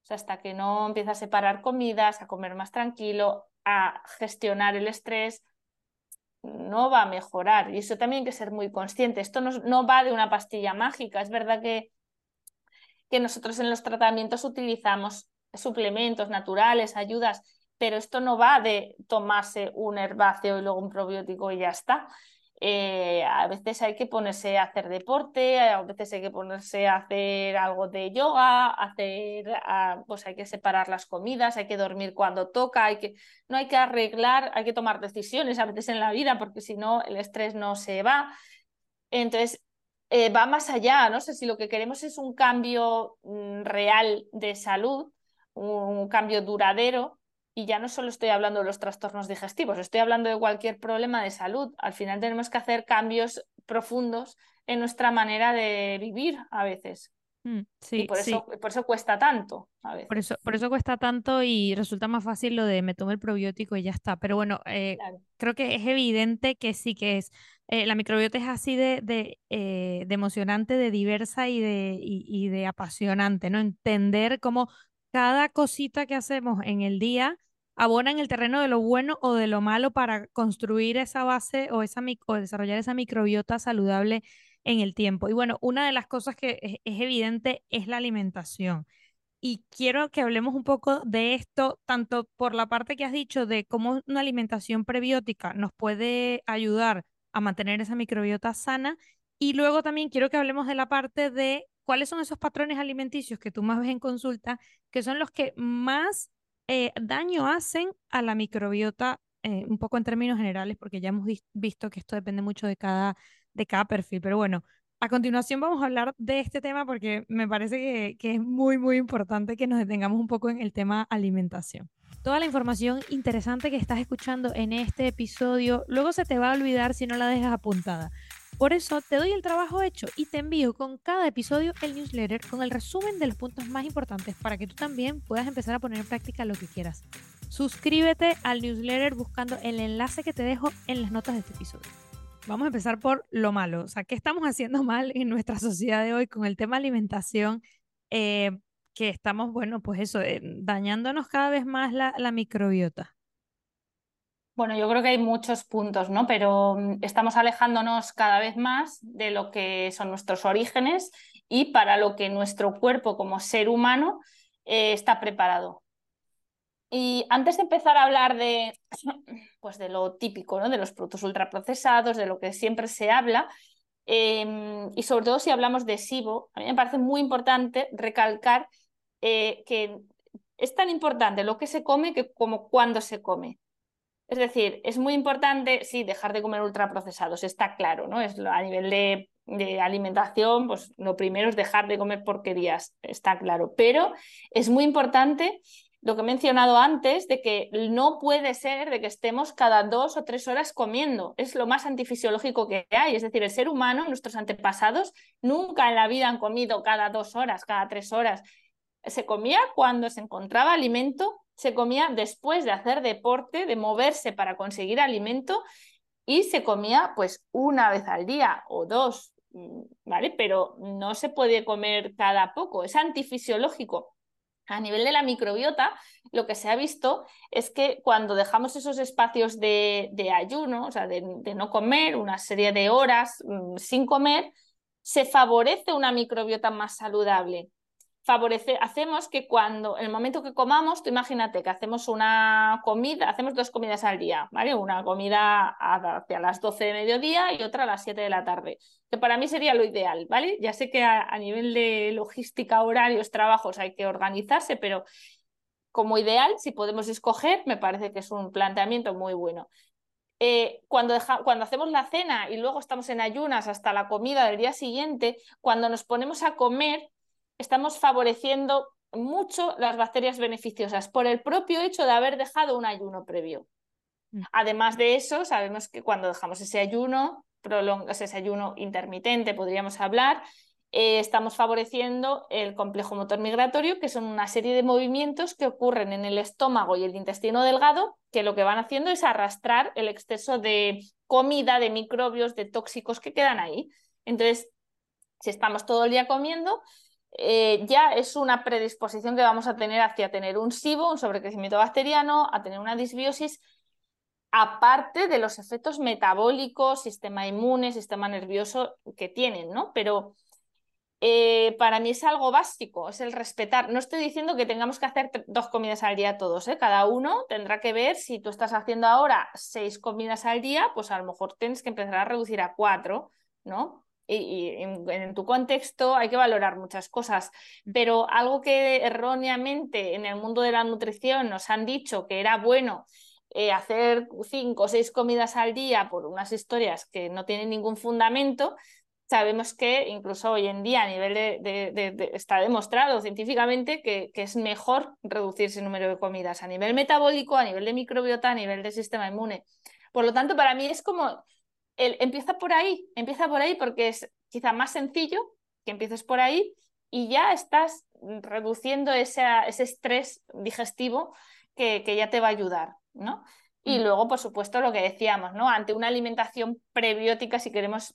O sea, hasta que no empieza a separar comidas, a comer más tranquilo, a gestionar el estrés, no va a mejorar. Y eso también hay que ser muy consciente. Esto no, no va de una pastilla mágica. Es verdad que, que nosotros en los tratamientos utilizamos suplementos naturales, ayudas, pero esto no va de tomarse un herbáceo y luego un probiótico y ya está. Eh, a veces hay que ponerse a hacer deporte, a veces hay que ponerse a hacer algo de yoga, hacer, pues hay que separar las comidas, hay que dormir cuando toca, hay que, no hay que arreglar, hay que tomar decisiones a veces en la vida porque si no el estrés no se va. Entonces, eh, va más allá, no sé si lo que queremos es un cambio mm, real de salud, un cambio duradero, y ya no solo estoy hablando de los trastornos digestivos, estoy hablando de cualquier problema de salud. Al final tenemos que hacer cambios profundos en nuestra manera de vivir a veces. Mm, sí, y por eso, por eso cuesta tanto a veces. Por eso, por eso cuesta tanto y resulta más fácil lo de me tomo el probiótico y ya está. Pero bueno, eh, creo que es evidente que sí que es. Eh, la microbiota es así de, de, eh, de emocionante, de diversa y de, y, y de apasionante, ¿no? Entender cómo cada cosita que hacemos en el día abona en el terreno de lo bueno o de lo malo para construir esa base o, esa, o desarrollar esa microbiota saludable en el tiempo. Y bueno, una de las cosas que es, es evidente es la alimentación. Y quiero que hablemos un poco de esto, tanto por la parte que has dicho de cómo una alimentación prebiótica nos puede ayudar a mantener esa microbiota sana. Y luego también quiero que hablemos de la parte de cuáles son esos patrones alimenticios que tú más ves en consulta, que son los que más eh, daño hacen a la microbiota, eh, un poco en términos generales, porque ya hemos visto que esto depende mucho de cada, de cada perfil. Pero bueno, a continuación vamos a hablar de este tema porque me parece que, que es muy, muy importante que nos detengamos un poco en el tema alimentación. Toda la información interesante que estás escuchando en este episodio luego se te va a olvidar si no la dejas apuntada. Por eso te doy el trabajo hecho y te envío con cada episodio el newsletter con el resumen de los puntos más importantes para que tú también puedas empezar a poner en práctica lo que quieras. Suscríbete al newsletter buscando el enlace que te dejo en las notas de este episodio. Vamos a empezar por lo malo. O ¿qué estamos haciendo mal en nuestra sociedad de hoy con el tema alimentación? Eh, que estamos, bueno, pues eso, eh, dañándonos cada vez más la microbiota. Bueno, yo creo que hay muchos puntos, ¿no? Pero mm, estamos alejándonos cada vez más de lo que son nuestros orígenes y para lo que nuestro cuerpo como ser humano eh, está preparado. Y antes de empezar a hablar de, pues de lo típico, ¿no? De los productos ultraprocesados, de lo que siempre se habla, em, y sobre todo si hablamos de SIBO, a mí me parece muy importante recalcar eh, que es tan importante lo que se come que como cuándo se come. Es decir, es muy importante, sí, dejar de comer ultraprocesados, está claro, ¿no? Es a nivel de, alimentación, pues lo primero es dejar de comer porquerías, está claro. Pero es muy importante lo que he mencionado antes, de que no puede ser de que estemos cada dos o tres horas comiendo. Es lo más antifisiológico que hay. Es decir, el ser humano, nuestros antepasados, nunca en la vida han comido cada dos horas, cada tres horas. Se comía cuando se encontraba alimento se comía después de hacer deporte, de moverse para conseguir alimento y se comía pues una vez al día o dos, mm, ¿vale? Pero no se puede comer cada poco, es antifisiológico. A nivel de la microbiota, lo que se ha visto es que cuando dejamos esos espacios de, ayuno, o sea, de, no comer una serie de horas mm, sin comer, se favorece una microbiota más saludable favorece, hacemos que cuando, en el momento que comamos, tú imagínate que hacemos una comida, hacemos dos comidas al día, ¿vale? Una comida hacia las 12 de mediodía y otra a las 7 de la tarde, que para mí sería lo ideal, ¿vale? Ya sé que a, nivel de logística, horarios, trabajos hay que organizarse, pero como ideal, si podemos escoger, me parece que es un planteamiento muy bueno. Eh, cuando, cuando, hacemos la cena y luego estamos en ayunas hasta la comida del día siguiente, cuando nos ponemos a comer, estamos favoreciendo mucho las bacterias beneficiosas por el propio hecho de haber dejado un ayuno previo. Mm. Además de eso, sabemos que cuando dejamos ese ayuno, ese ayuno intermitente, podríamos hablar, eh, estamos favoreciendo el complejo motor migratorio, que son una serie de movimientos que ocurren en el estómago y el intestino delgado, que lo que van haciendo es arrastrar el exceso de comida, de microbios, de tóxicos que quedan ahí. Entonces, si estamos todo el día comiendo, eh, ya es una predisposición que vamos a tener hacia tener un SIBO, un sobrecrecimiento bacteriano, a tener una disbiosis, aparte de los efectos metabólicos, sistema inmune, sistema nervioso que tienen, ¿no? Pero eh, para mí es algo básico, es el respetar. No estoy diciendo que tengamos que hacer dos comidas al día todos, ¿eh? cada uno tendrá que ver si tú estás haciendo ahora seis comidas al día, pues a lo mejor tienes que empezar a reducir a cuatro, ¿no? Y, en, tu contexto hay que valorar muchas cosas, pero algo que erróneamente en el mundo de la nutrición nos han dicho que era bueno eh, hacer cinco o seis comidas al día por unas historias que no tienen ningún fundamento, sabemos que incluso hoy en día a nivel de, está demostrado científicamente que, que, es mejor reducir ese número de comidas a nivel metabólico, a nivel de microbiota, a nivel del sistema inmune. Por lo tanto, para mí es como empieza por ahí, empieza por ahí porque es quizá más sencillo que empieces por ahí y ya estás reduciendo ese, ese estrés digestivo que, que, ya te va a ayudar, ¿no? Y mm. luego, por supuesto, lo que decíamos, ¿no? Ante una alimentación prebiótica, si queremos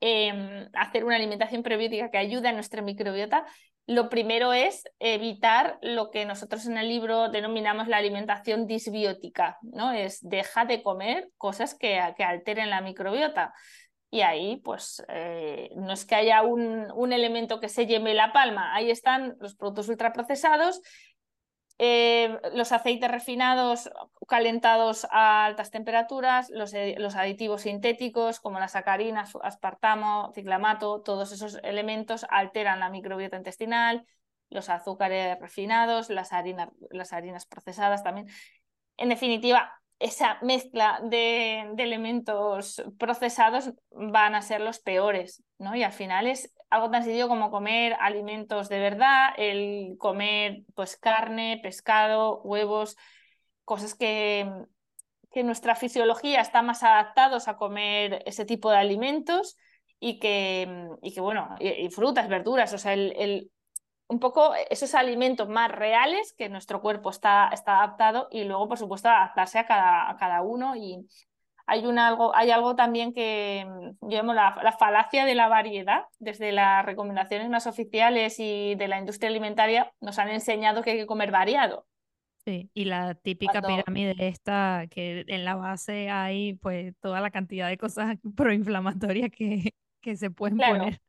em, hacer una alimentación prebiótica que ayude a nuestra microbiota, lo primero es evitar lo que nosotros en el libro denominamos la alimentación disbiótica, ¿no? Es deja de comer cosas que, que alteren la microbiota. Y ahí, pues, eh, no es que haya un, un, elemento que se lleve la palma, ahí están los productos ultraprocesados eh, los aceites refinados calentados a altas temperaturas, los, los, aditivos sintéticos como la sacarina, aspartamo, ciclamato, todos esos elementos alteran la microbiota intestinal, los azúcares refinados, las harinas, las harinas procesadas también. En definitiva, esa mezcla de, elementos procesados van a ser los peores, ¿no? Y al final es algo tan sencillo como comer alimentos de verdad, el comer pues carne, pescado, huevos, cosas que, que nuestra fisiología está más adaptados a comer ese tipo de alimentos y que, y que bueno, y, frutas, verduras, o sea, el, un poco esos alimentos más reales que nuestro cuerpo está, está adaptado y luego, por supuesto, adaptarse a cada, a cada uno. Y hay, un algo, hay algo también que mm, llamo la, la, falacia de la variedad. Desde las recomendaciones más oficiales y de la industria alimentaria nos han enseñado que hay que comer variado. Sí, y la típica pirámide esta, que en la base hay pues toda la cantidad de cosas proinflamatorias que, que se pueden poner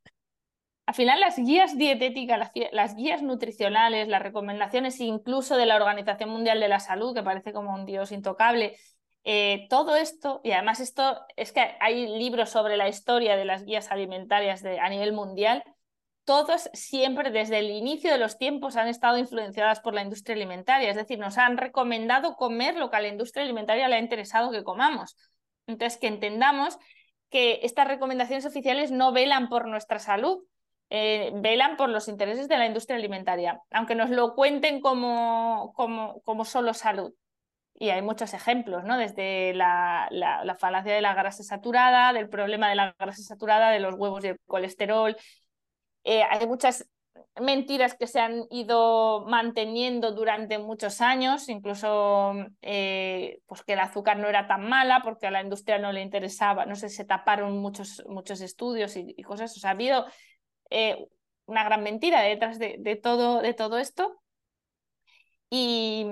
al final las guías dietéticas, las, guías nutricionales, las recomendaciones incluso de la Organización Mundial de la Salud, que parece como un dios intocable, eh, todo esto, y además esto es que hay libros sobre la historia de las guías alimentarias de, a nivel mundial, todos siempre desde el inicio de los tiempos han estado influenciadas por la industria alimentaria, es decir, nos han recomendado comer lo que a la industria alimentaria le ha interesado que comamos. Entonces, que entendamos que estas recomendaciones oficiales no velan por nuestra salud, eh, velan por los intereses de la industria alimentaria, aunque nos lo cuenten como, como, como solo salud. Y hay muchos ejemplos, ¿no? Desde la, la, falacia de la grasa saturada, del problema de la grasa saturada, de los huevos y el colesterol. Eh, hay muchas mentiras que se han ido manteniendo durante muchos años, incluso eh, pues que el azúcar no era tan mala porque a la industria no le interesaba, no sé, se taparon muchos, muchos estudios y, cosas. O sea, ha habido eh, una gran mentira detrás de, todo, de todo esto. Y,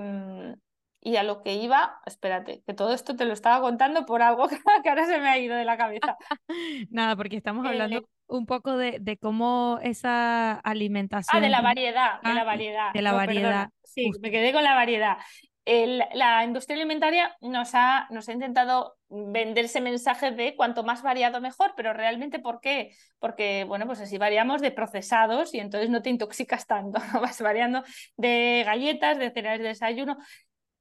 y a lo que iba, espérate, que todo esto te lo estaba contando por algo que ahora se me ha ido de la cabeza. Nada, porque estamos hablando eh, un poco de, de, cómo esa alimentación. Ah, de la variedad, de la ah, variedad. De la variedad. Sí, me quedé con la variedad. La industria alimentaria nos ha, nos ha intentado vender ese mensaje de cuanto más variado mejor, pero realmente ¿por qué? Porque, bueno, pues así variamos de procesados y entonces no te intoxicas tanto, vas variando de galletas, de cereales de desayuno,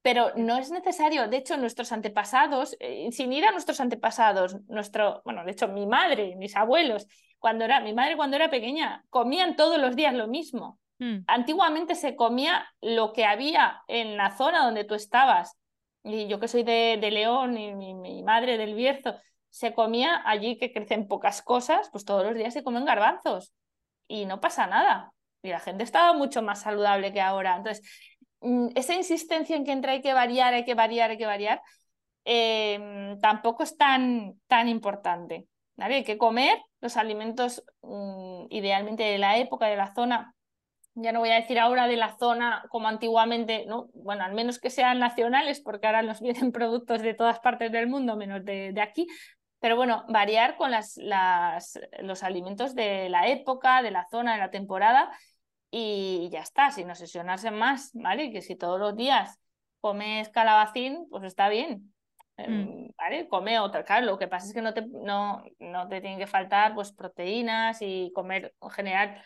pero no es necesario. De hecho, nuestros antepasados, eh, sin ir a nuestros antepasados, nuestro, bueno, de hecho, mi madre, mis abuelos, cuando era, mi madre cuando era pequeña, comían todos los días lo mismo. Mm. Antiguamente se comía lo que había en la zona donde tú estabas. Y yo que soy de, León y mi, madre del Bierzo, se comía allí que crecen pocas cosas, pues todos los días se comen garbanzos y no pasa nada. Y la gente estaba mucho más saludable que ahora. Entonces, Mm, esa insistencia en que entre hay que variar, hay que variar, hay que variar, em, tampoco es tan, tan importante. Hay que comer los alimentos mm, idealmente de la época, de la zona. Ya no voy a decir ahora de la zona como antiguamente, ¿no? bueno, al menos que sean nacionales, porque ahora nos vienen productos de todas partes del mundo, menos de, de aquí, pero bueno, variar con las, las, los alimentos de la época, de la zona, de la temporada y ya está, sin obsesionarse más, ¿vale? Que si todos los días comes calabacín, pues está bien, em, mm. ¿vale? Come otra, claro, lo que pasa es que no te, no, no te tienen que faltar pues proteínas y comer en general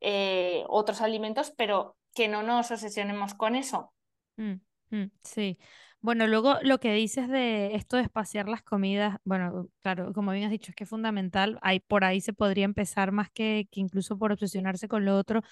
eh, otros alimentos, pero que no nos obsesionemos con eso. Mm, mm, sí. Bueno, luego lo que dices de esto de espaciar las comidas, bueno, claro, como bien has dicho, es que es fundamental, ahí, por ahí se podría empezar más que, que incluso por obsesionarse con lo otro,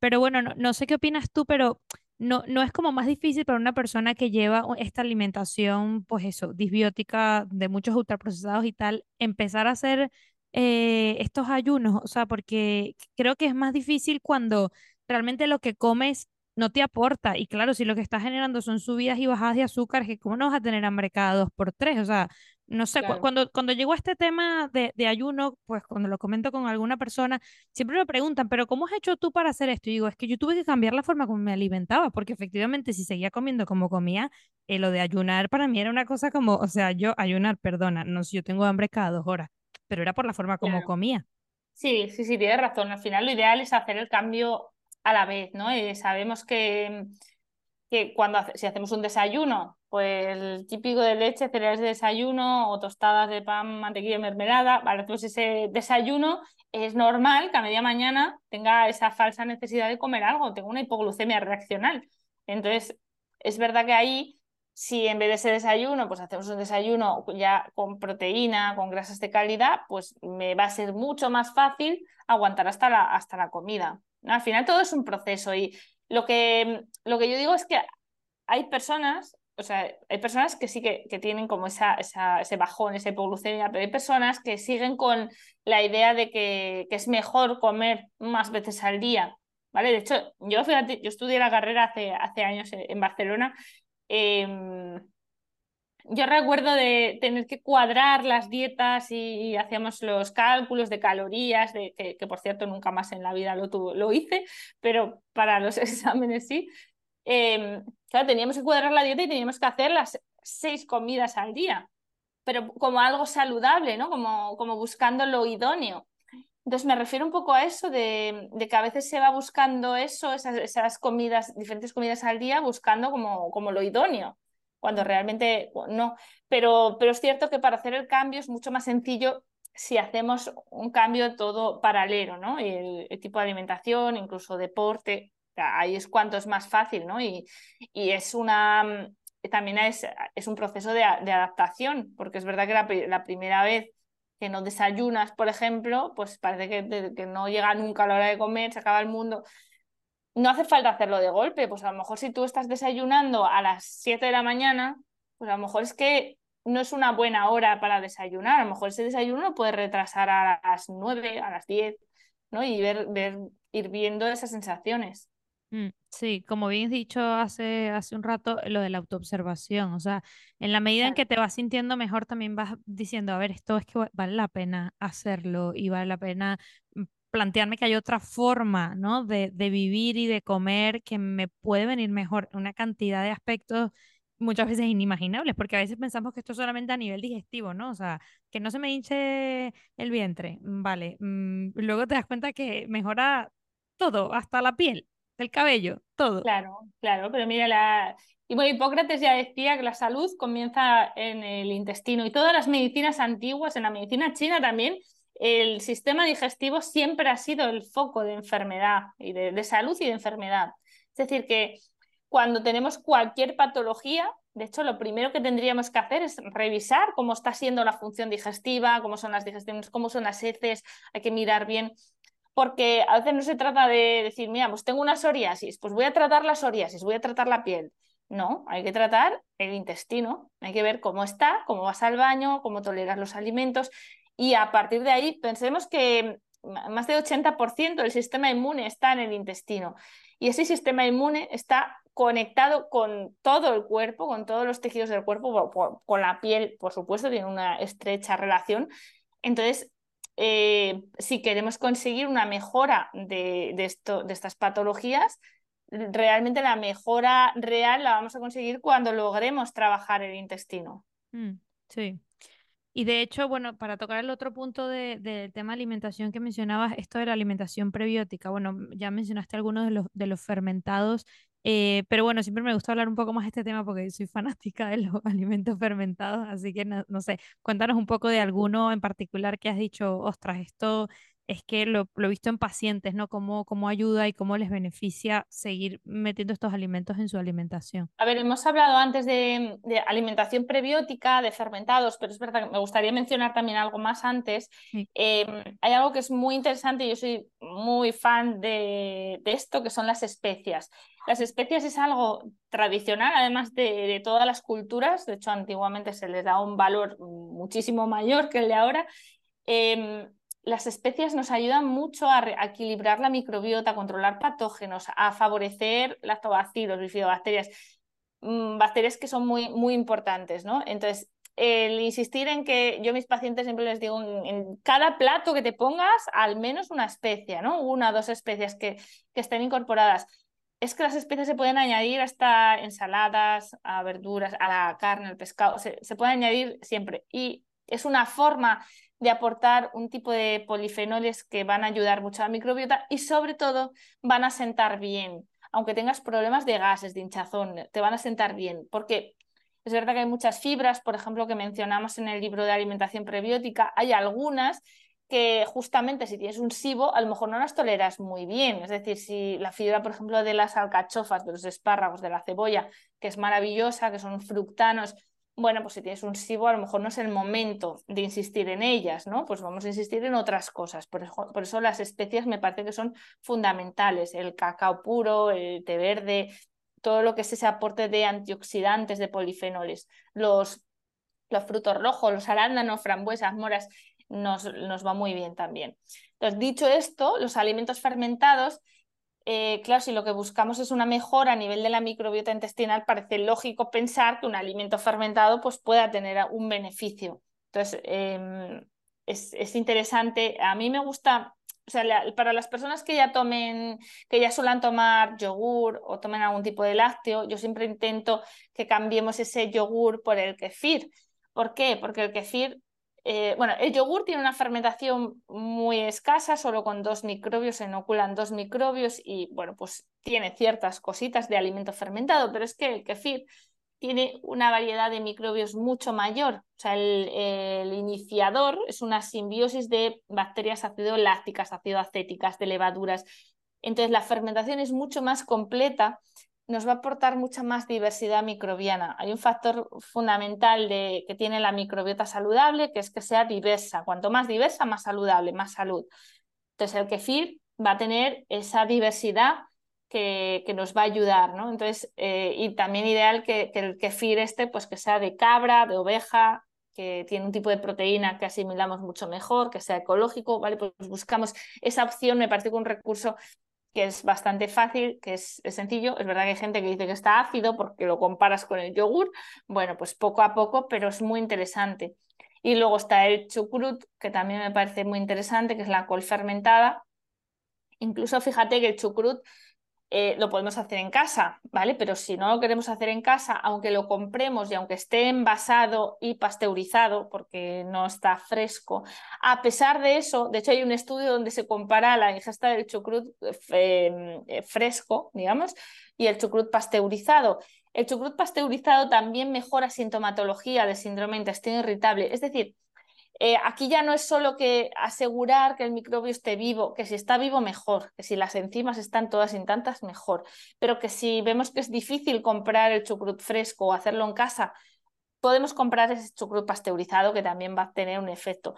pero bueno, no, sé qué opinas tú, pero no, no es como más difícil para una persona que lleva esta alimentación, pues eso, disbiótica de muchos ultraprocesados y tal, empezar a hacer eh, estos ayunos, o sea, porque creo que es más difícil cuando realmente lo que comes no te aporta. Y claro, si lo que estás generando son subidas y bajadas de azúcar, que cómo no vas a tener hambre cada dos por tres. O sea, no sé, cuando, cuando llegó este tema de, de, ayuno, pues cuando lo comento con alguna persona, siempre me preguntan, pero ¿cómo has hecho tú para hacer esto? Y digo, es que yo tuve que cambiar la forma como me alimentaba, porque efectivamente si seguía comiendo como comía, eh, lo de ayunar para mí era una cosa como, o sea, yo ayunar, perdona, no sé, yo tengo hambre cada dos horas, pero era por la forma como comía. Sí, sí, sí, tienes razón. Al final lo ideal es hacer el cambio a la vez, ¿no? Eh, sabemos que, que cuando si hacemos un desayuno, pues el típico de leche, cereales de desayuno o tostadas de pan, mantequilla y mermelada, vale, pues ese desayuno es normal que a media mañana tenga esa falsa necesidad de comer algo, tengo una hipoglucemia reaccional. Entonces, es verdad que ahí, si en vez de ese desayuno, pues hacemos un desayuno ya con proteína, con grasas de calidad, pues me va a ser mucho más fácil aguantar hasta la, hasta la comida. Al final todo es un proceso y lo que, lo que yo digo es que hay personas, o sea, hay personas que sí que, que tienen como esa, esa, ese bajón, esa hipoglucemia, pero hay personas que siguen con la idea de que, que es mejor comer más veces al día. ¿Vale? De hecho, yo, fíjate, yo estudié la carrera hace, hace años en Barcelona. Eh, yo recuerdo de tener que cuadrar las dietas y, hacíamos los cálculos de calorías, de, que, por cierto nunca más en la vida lo, lo hice, pero para los exámenes sí. Em, teníamos que cuadrar la dieta y teníamos que hacer las seis comidas al día, pero como algo saludable, ¿no? Como, como buscando lo idóneo. Entonces me refiero un poco a eso, de, de que a veces se va buscando eso, esas, esas, comidas, diferentes comidas al día, buscando como, como lo idóneo cuando realmente no. Pero, pero es cierto que para hacer el cambio es mucho más sencillo si hacemos un cambio todo paralelo, ¿no? El, tipo de alimentación, incluso deporte, ahí es cuanto es más fácil, ¿no? Y, y es una, también es, es un proceso de, de, adaptación, porque es verdad que la, la, primera vez que no desayunas, por ejemplo, pues parece que, no llega nunca a la hora de comer, se acaba el mundo no hace falta hacerlo de golpe, pues a lo mejor si tú estás desayunando a las 7 de la mañana, pues a lo mejor es que no es una buena hora para desayunar, a lo mejor ese desayuno lo puedes retrasar a las 9, a las 10, ¿no? Y ver, ver ir viendo esas sensaciones. Mm, sí, como bien dicho hace, hace un rato, lo de la autoobservación, o sea, en la medida en que te vas sintiendo mejor, también vas diciendo, a ver, esto es que vale la pena hacerlo y vale la pena mm, plantearme que hay otra forma, ¿no? De, de vivir y de comer que me puede venir mejor, una cantidad de aspectos muchas veces inimaginables, porque a veces pensamos que esto es solamente a nivel digestivo, ¿no? O sea, que no se me hinche el vientre, mm, vale. luego te das cuenta que mejora todo, hasta la piel el cabello, todo. Claro, claro, pero mira, la... y bueno, Hipócrates ya decía que la salud comienza en el intestino y todas las medicinas antiguas, en la medicina china también, el sistema digestivo siempre ha sido el foco de enfermedad y de, salud y de enfermedad. Es decir, que cuando tenemos cualquier patología, de hecho, lo primero que tendríamos que hacer es revisar cómo está siendo la función digestiva, cómo son las digestiones, cómo son las heces, hay que mirar bien porque a veces no se trata de decir, mira, pues tengo una psoriasis, pues voy a tratar la psoriasis, voy a tratar la piel. No, hay que tratar el intestino, hay que ver cómo está, cómo vas al baño, cómo toleras los alimentos y a partir de ahí pensemos que más del 80% del sistema inmune está en el intestino y ese sistema inmune está conectado con todo el cuerpo, con todos los tejidos del cuerpo, con la piel, por supuesto, tiene una estrecha relación. Entonces, eh, si queremos conseguir una mejora de, esto, de estas patologías, realmente la mejora real la vamos a conseguir cuando logremos trabajar el intestino. Mm, sí. Y de hecho, bueno, para tocar el otro punto del de, tema alimentación que mencionabas, esto de la alimentación prebiótica, bueno, ya mencionaste algunos de los, de los fermentados eh, pero bueno, siempre me gusta hablar un poco más de este tema porque soy fanática de los alimentos fermentados, así que no, no sé, cuéntanos un poco de alguno en particular que has dicho, ostras, esto es que lo, he visto en pacientes, ¿no? Cómo, cómo ayuda y cómo les beneficia seguir metiendo estos alimentos en su alimentación. A ver, hemos hablado antes de, alimentación prebiótica, de fermentados, pero es verdad que me gustaría mencionar también algo más antes. Em, hay algo que es muy interesante y yo soy muy fan de, esto, que son las especias. Las especias es algo tradicional, además de, todas las culturas. De hecho, antiguamente se les da un valor muchísimo mayor que el de ahora. Em, las especias nos ayudan mucho a, equilibrar la microbiota, a controlar patógenos, a favorecer lactobacilos, bifidobacterias, mm, bacterias que son muy, muy importantes, ¿no? Entonces, el insistir en que yo a mis pacientes siempre les digo, en, cada plato que te pongas, al menos una especia, ¿no? Una o dos especias que, que estén incorporadas. Es que las especias se pueden añadir hasta ensaladas, a verduras, a la carne, al pescado, se, se puede añadir siempre. Y es una forma de aportar un tipo de polifenoles que van a ayudar mucho a la microbiota y sobre todo van a sentar bien. Aunque tengas problemas de gases, de hinchazón, te van a sentar bien, porque es verdad que hay muchas fibras, por ejemplo, que mencionamos en el libro de alimentación prebiótica, hay algunas que justamente si tienes un SIBO, a lo mejor no las toleras muy bien. Es decir, si la fibra, por ejemplo, de las alcachofas, de los espárragos, de la cebolla, que es maravillosa, que son fructanos, bueno, pues si tienes un SIBO, a lo mejor no es el momento de insistir en ellas, ¿no? Pues vamos a insistir en otras cosas. Por eso, las especias me parece que son fundamentales. El cacao puro, el té verde, todo lo que es ese aporte de antioxidantes, de polifenoles. Los, los frutos rojos, los arándanos, frambuesas, moras, nos, va muy bien también. Entonces, dicho esto, los alimentos fermentados eh, claro, si lo que buscamos es una mejora a nivel de la microbiota intestinal, parece lógico pensar que un alimento fermentado pues, pueda tener un beneficio. Entonces, em, es, interesante. A mí me gusta, o sea, para las personas que ya tomen, que ya suelen tomar yogur o tomen algún tipo de lácteo, yo siempre intento que cambiemos ese yogur por el kefir. ¿Por qué? Porque el kefir eh, bueno, el yogur tiene una fermentación muy escasa, solo con dos microbios, se inoculan dos microbios y bueno, pues tiene ciertas cositas de alimento fermentado, pero es que el kefir tiene una variedad de microbios mucho mayor. O sea, el, iniciador es una simbiosis de bacterias ácido lácticas, ácido acéticas, de levaduras. Entonces, la fermentación es mucho más completa nos va a aportar mucha más diversidad microbiana. Hay un factor fundamental que tiene la microbiota saludable, que es que sea diversa. Cuanto más diversa, más saludable, más salud. Entonces el kefir va a tener esa diversidad que, que nos va a ayudar, ¿no? Entonces, eh, y también ideal que, que, el kefir este, pues que sea de cabra, de oveja, que tiene un tipo de proteína que asimilamos mucho mejor, que sea ecológico, ¿vale? Pues buscamos esa opción, me parece que un recurso que es bastante fácil, que es, sencillo. Es verdad que hay gente que dice que está ácido porque lo comparas con el yogur. Bueno, pues poco a poco, pero es muy interesante. Y luego está el chucrut, que también me parece muy interesante, que es la col fermentada. Incluso fíjate que el chucrut eh, lo podemos hacer en casa, ¿vale? Pero si no lo queremos hacer en casa, aunque lo compremos y aunque esté envasado y pasteurizado, porque no está fresco, a pesar de eso, de hecho hay un estudio donde se compara la ingesta del chucrut em, eh, fresco, digamos, y el chucrut pasteurizado. El chucrut pasteurizado también mejora sintomatología de síndrome de intestino irritable, es decir, eh, aquí ya no es solo que asegurar que el microbio esté vivo, que si está vivo mejor, que si las enzimas están todas intactas mejor, pero que si vemos que es difícil comprar el chucrut fresco o hacerlo en casa, podemos comprar ese chucrut pasteurizado que también va a tener un efecto.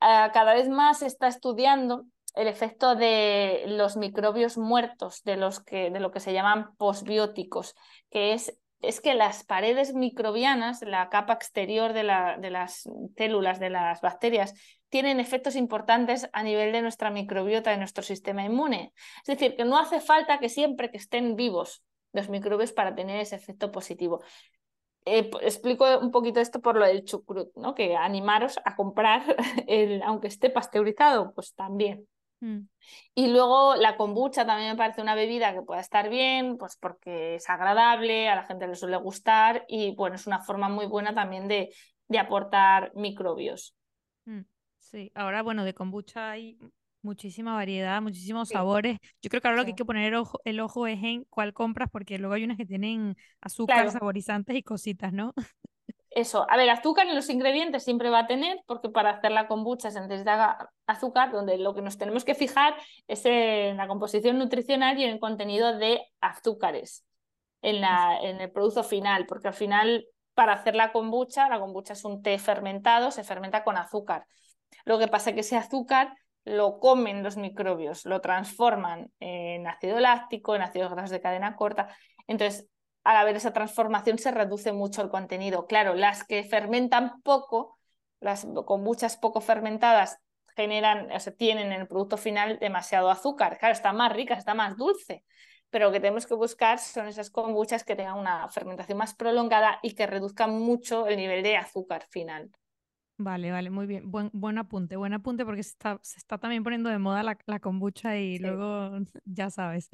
Ah, cada vez más se está estudiando el efecto de los microbios muertos, de, los que, de lo que se llaman posbióticos, que es es que las paredes microbianas, la capa exterior de, las células de las bacterias, tienen efectos importantes a nivel de nuestra microbiota, de nuestro sistema inmune. Es decir, que no hace falta que siempre que estén vivos los microbios para tener ese efecto positivo. Eh, explico un poquito esto por lo del chucrut, ¿no? que animaros a comprar, el, aunque esté pasteurizado, pues también. Mm. Y luego la kombucha también me parece una bebida que pueda estar bien, pues porque es agradable, a la gente le suele gustar y bueno, es una forma muy buena también de, de aportar microbios. Mm, sí, ahora bueno, de kombucha hay muchísima variedad, muchísimos sabores. Yo creo que ahora lo que hay que poner el ojo, el ojo es en cuál compras, porque luego hay unas que tienen azúcar, saborizantes y cositas, ¿no? Eso, a ver, azúcar en los ingredientes siempre va a tener, porque para hacer la kombucha se necesita azúcar, donde lo que nos tenemos que fijar es en la composición nutricional y en el contenido de azúcares en, la, en el producto final, porque al final para hacer la kombucha, la kombucha es un té fermentado, se fermenta con azúcar. Lo que pasa es que ese azúcar lo comen los microbios, lo transforman en ácido láctico, en ácidos grasos de cadena corta. Entonces, al haber esa transformación se reduce mucho el contenido. Claro, las que fermentan poco, las con muchas poco fermentadas, generan, o sea, tienen en el producto final demasiado azúcar. Claro, está más rica, está más dulce. Pero lo que tenemos que buscar son esas kombuchas que tengan una fermentación más prolongada y que reduzcan mucho el nivel de azúcar final. Vale, vale, muy bien. Buen, buen apunte, buen apunte porque se está, se está también poniendo de moda la, la kombucha y luego ya sabes.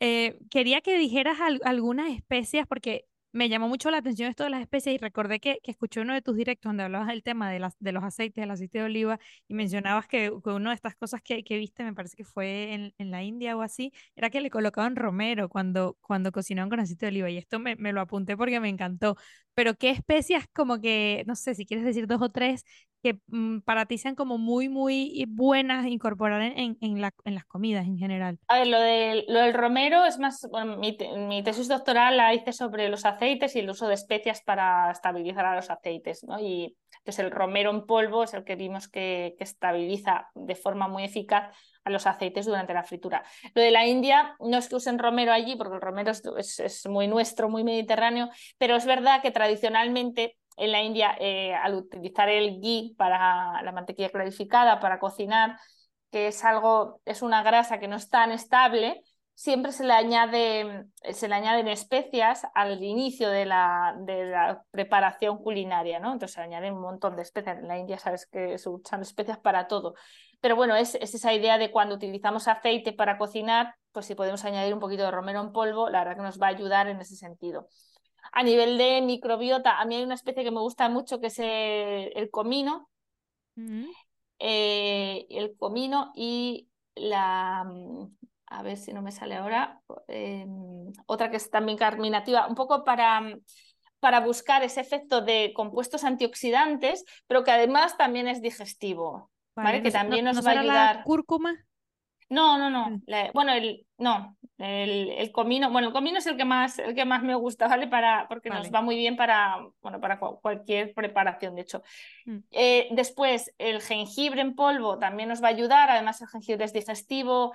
Eh, quería que dijeras algunas especias, porque me llamó mucho la atención esto de las especias y recordé que, que, escuché uno de tus directos donde hablabas del tema de, las, de los aceites, del aceite de oliva, y mencionabas que, una de estas cosas que, que, viste, me parece que fue en, en, la India o así, era que le colocaban romero cuando, cuando cocinaban con aceite de oliva, y esto me, me lo apunté porque me encantó. Pero qué especias como que, no sé, si quieres decir dos o tres, que mm, para ti sean como muy, muy buenas incorporar en, en, la, en las comidas en general? A ver, lo, lo del romero es más, bueno, mi, mi, tesis doctoral la hice sobre los aceites y el uso de especias para estabilizar a los aceites, ¿no? Y entonces el romero en polvo es el que vimos que, que estabiliza de forma muy eficaz a los aceites durante la fritura. Lo de la India no es que usen romero allí, porque el romero es, es, es muy nuestro, muy mediterráneo, pero es verdad que tradicionalmente en la India, eh, al utilizar el ghee para la mantequilla clarificada para cocinar, que es algo, es una grasa que no es tan estable, siempre se le, añade, se le añaden especias al inicio de la, de la preparación culinaria, ¿no? Entonces se añaden un montón de especias. En la India sabes que se usan especias para todo. Pero bueno, es, es, esa idea de cuando utilizamos aceite para cocinar, pues si podemos añadir un poquito de romero en polvo, la verdad que nos va a ayudar en ese sentido. A nivel de microbiota, a mí hay una especie que me gusta mucho que es el, comino. Eh, el comino y la, mm, a ver si no me sale ahora, em, otra que es también carminativa, un poco para, mm, para buscar ese efecto de compuestos antioxidantes, pero que además también es digestivo, ¿vale? que también nos va a ayudar. La cúrcuma? No, no, no. Mm. bueno, el, no, el, el, comino, bueno, el comino es el que más, el que más me gusta, ¿vale? Para, porque nos va muy bien para, bueno, para cualquier preparación, de hecho. Mm. Eh, después, el jengibre en polvo también nos va a ayudar, además el jengibre es digestivo,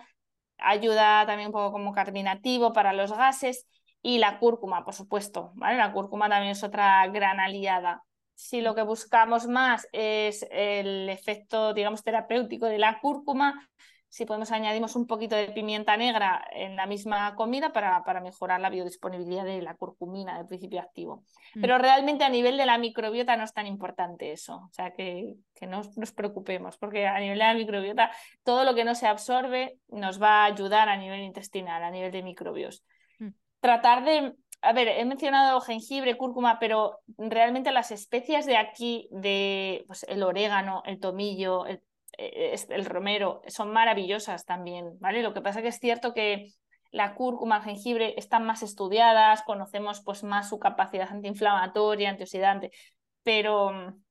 ayuda también un poco como carminativo para los gases. Y la cúrcuma, por supuesto, ¿vale? La cúrcuma también es otra gran aliada Si lo que buscamos más es el efecto, digamos, terapéutico de la cúrcuma, si podemos añadimos un poquito de pimienta negra en la misma comida para, para mejorar la biodisponibilidad de la curcumina, del principio activo. Mm. Pero realmente a nivel de la microbiota no es tan importante eso, o sea que, que no nos preocupemos, porque a nivel de la microbiota todo lo que no se absorbe nos va a ayudar a nivel intestinal, a nivel de microbios. Mm. Tratar de a ver, he mencionado jengibre, cúrcuma, pero realmente las especias de aquí, de pues, el orégano, el tomillo, el, el romero, son maravillosas también, ¿vale? Lo que pasa que es cierto que la cúrcuma, el jengibre están más estudiadas, conocemos pues más su capacidad antiinflamatoria, antioxidante, pero mm,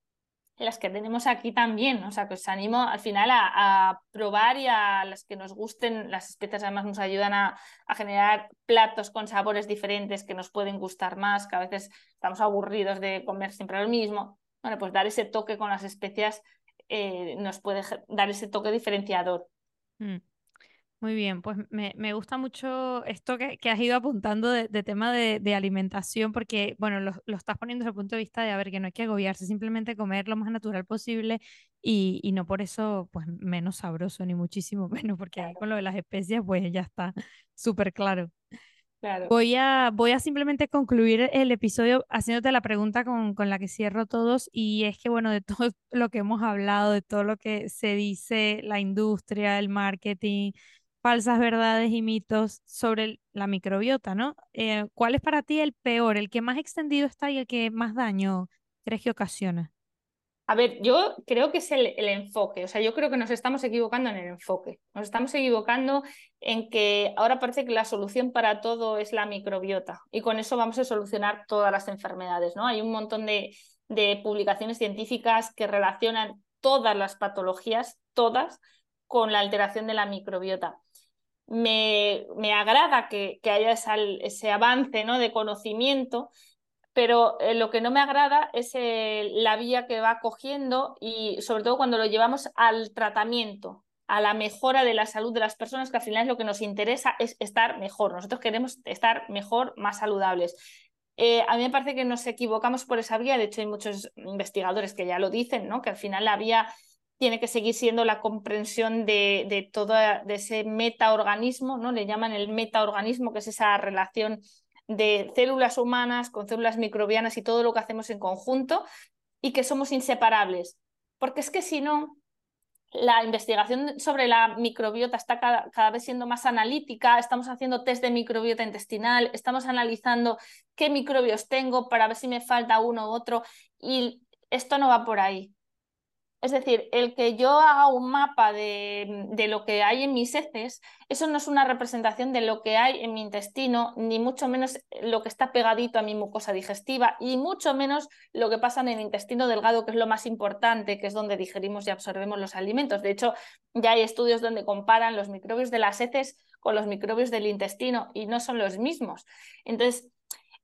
las que tenemos aquí también, o sea, que os animo al final a, probar y a las que nos gusten, las especies además nos ayudan a, a, generar platos con sabores diferentes que nos pueden gustar más, que a veces estamos aburridos de comer siempre lo mismo. Bueno, pues dar ese toque con las especias eh, nos puede dar ese toque diferenciador. Mm. Muy bien, pues me, gusta mucho esto que, has ido apuntando de, tema de, alimentación, porque, bueno, lo, estás poniendo desde el punto de vista de, a ver, que no hay que agobiarse, simplemente comer lo más natural posible y, y no por eso, pues, menos sabroso, ni muchísimo menos, porque con lo de las especias, pues, ya está súper claro. Voy a, voy a simplemente concluir el episodio haciéndote la pregunta con, con, la que cierro todos y es que, bueno, de todo lo que hemos hablado, de todo lo que se dice, la industria, el marketing, falsas verdades y mitos sobre la microbiota, ¿no? Eh, ¿Cuál es para ti el peor, el que más extendido está y el que más daño crees que ocasiona? A ver, yo creo que es el, enfoque, o sea, yo creo que nos estamos equivocando en el enfoque, nos estamos equivocando en que ahora parece que la solución para todo es la microbiota y con eso vamos a solucionar todas las enfermedades, ¿no? Hay un montón de, publicaciones científicas que relacionan todas las patologías, todas, con la alteración de la microbiota. Me, me agrada que, que haya ese avance ¿no? de conocimiento, pero eh, lo que no me agrada es eh, la vía que va cogiendo y sobre todo cuando lo llevamos al tratamiento, a la mejora de la salud de las personas, que al final es lo que nos interesa es estar mejor. Nosotros queremos estar mejor, más saludables. Eh, a mí me parece que nos equivocamos por esa vía, de hecho hay muchos investigadores que ya lo dicen, ¿no? que al final la vía tiene que seguir siendo la comprensión de, de todo de ese metaorganismo, ¿no? le llaman el metaorganismo, que es esa relación de células humanas con células microbianas y todo lo que hacemos en conjunto y que somos inseparables. Porque es que si no, la investigación sobre la microbiota está cada, vez siendo más analítica, estamos haciendo test de microbiota intestinal, estamos analizando qué microbios tengo para ver si me falta uno u otro y esto no va por ahí. Es decir, el que yo haga un mapa de, lo que hay en mis heces, eso no es una representación de lo que hay en mi intestino, ni mucho menos lo que está pegadito a mi mucosa digestiva, y mucho menos lo que pasa en el intestino delgado, que es lo más importante, que es donde digerimos y absorbemos los alimentos. De hecho, ya hay estudios donde comparan los microbios de las heces con los microbios del intestino y no son los mismos. Entonces,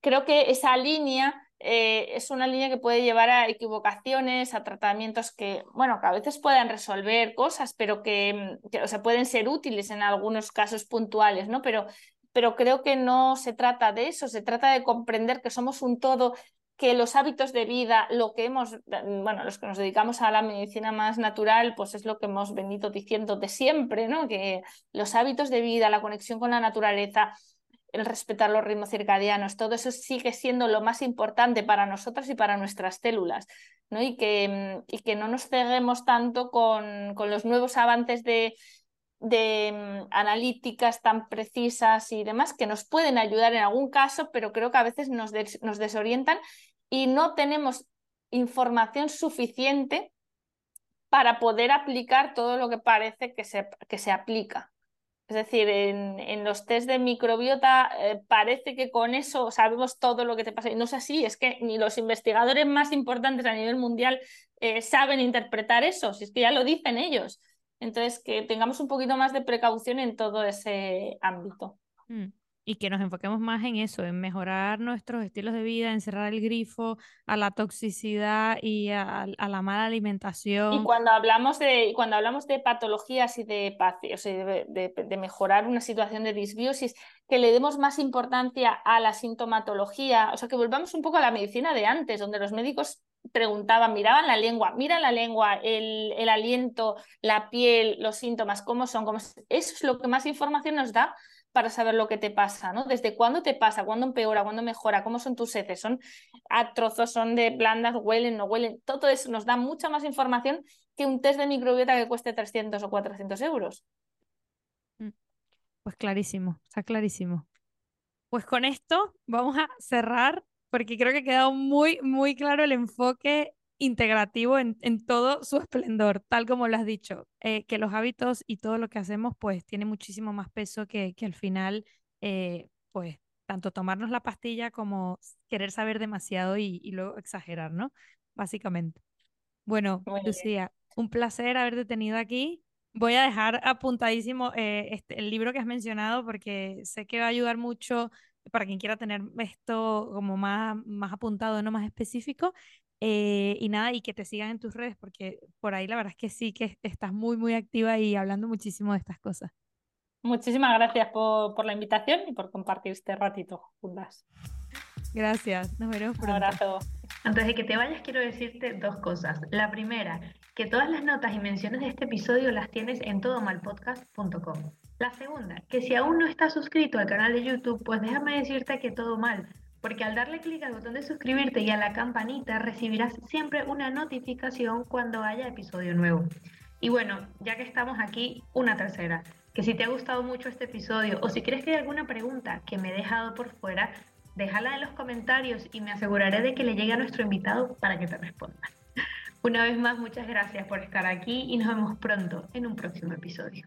creo que esa línea eh, es una línea que puede llevar a equivocaciones, a tratamientos que, bueno, que a veces puedan resolver cosas, pero que, o sea, pueden ser útiles en algunos casos puntuales, ¿no? Pero, pero creo que no se trata de eso, se trata de comprender que somos un todo que los hábitos de vida, lo que hemos, bueno, los que nos dedicamos a la medicina más natural, pues es lo que hemos venido diciendo de siempre, ¿no? Que los hábitos de vida, la conexión con la naturaleza, el respetar los ritmos circadianos, todo eso sigue siendo lo más importante para nosotros y para nuestras células, ¿no? Y que, y que no nos ceguemos tanto con, con los nuevos avances de, de analíticas tan precisas y demás que nos pueden ayudar en algún caso, pero creo que a veces nos, nos desorientan y no tenemos información suficiente para poder aplicar todo lo que parece que se, que se aplica. Es decir, en, los test de microbiota eh, parece que con eso sabemos todo lo que te pasa. Y no es así, es que ni los investigadores más importantes a nivel mundial eh, saben interpretar eso, si es que ya lo dicen ellos. Entonces, que tengamos un poquito más de precaución en todo ese ámbito. Mm. Y que nos enfoquemos más en eso, en mejorar nuestros estilos de vida, en cerrar el grifo a la toxicidad y a, la mala alimentación. Y cuando hablamos de, cuando hablamos de patologías y de, o sea, de, de, mejorar una situación de disbiosis, que le demos más importancia a la sintomatología, o sea, que volvamos un poco a la medicina de antes, donde los médicos preguntaban, miraban la lengua, mira la lengua, el, el aliento, la piel, los síntomas, cómo son, cómo... eso es lo que más información nos da para saber lo que te pasa, ¿no? Desde cuándo te pasa, cuándo empeora, cuándo mejora, cómo son tus heces, son a trozos, son de blandas, huelen, no huelen, todo eso nos da mucha más información que un test de microbiota que cueste 300 o 400 euros. Mm, pues clarísimo, está clarísimo. Pues con esto vamos a cerrar porque creo que ha quedado muy, muy claro el enfoque integrativo en, todo su esplendor, tal como lo has dicho, eh, que los hábitos y todo lo que hacemos pues tiene muchísimo más peso que, que al final eh, pues tanto tomarnos la pastilla como querer saber demasiado y, luego exagerar, ¿no? Básicamente. Bueno, Lucía, un placer haberte tenido aquí. Voy a dejar apuntadísimo eh, este, el libro que has mencionado porque sé que va a ayudar mucho para quien quiera tener esto como más, más apuntado, no más específico. Eh, y nada, y que te sigan en tus redes, porque por ahí la verdad es que sí que estás muy, muy activa y hablando muchísimo de estas cosas. Muchísimas gracias por, por la invitación y por compartir este ratito juntas. Gracias, nos veremos pronto. Un abrazo. Antes de que te vayas, quiero decirte dos cosas. La primera, que todas las notas y menciones de este episodio las tienes en todomalpodcast.com. La segunda, que si aún no estás suscrito al canal de YouTube, pues déjame decirte que todo mal porque al darle clic al botón de suscribirte y a la campanita recibirás siempre una notificación cuando haya episodio nuevo. Y bueno, ya que estamos aquí, una tercera, que si te ha gustado mucho este episodio o si crees que hay alguna pregunta que me he dejado por fuera, déjala en los comentarios y me aseguraré de que le llegue a nuestro invitado para que te responda. Una vez más, muchas gracias por estar aquí y nos vemos pronto en un próximo episodio.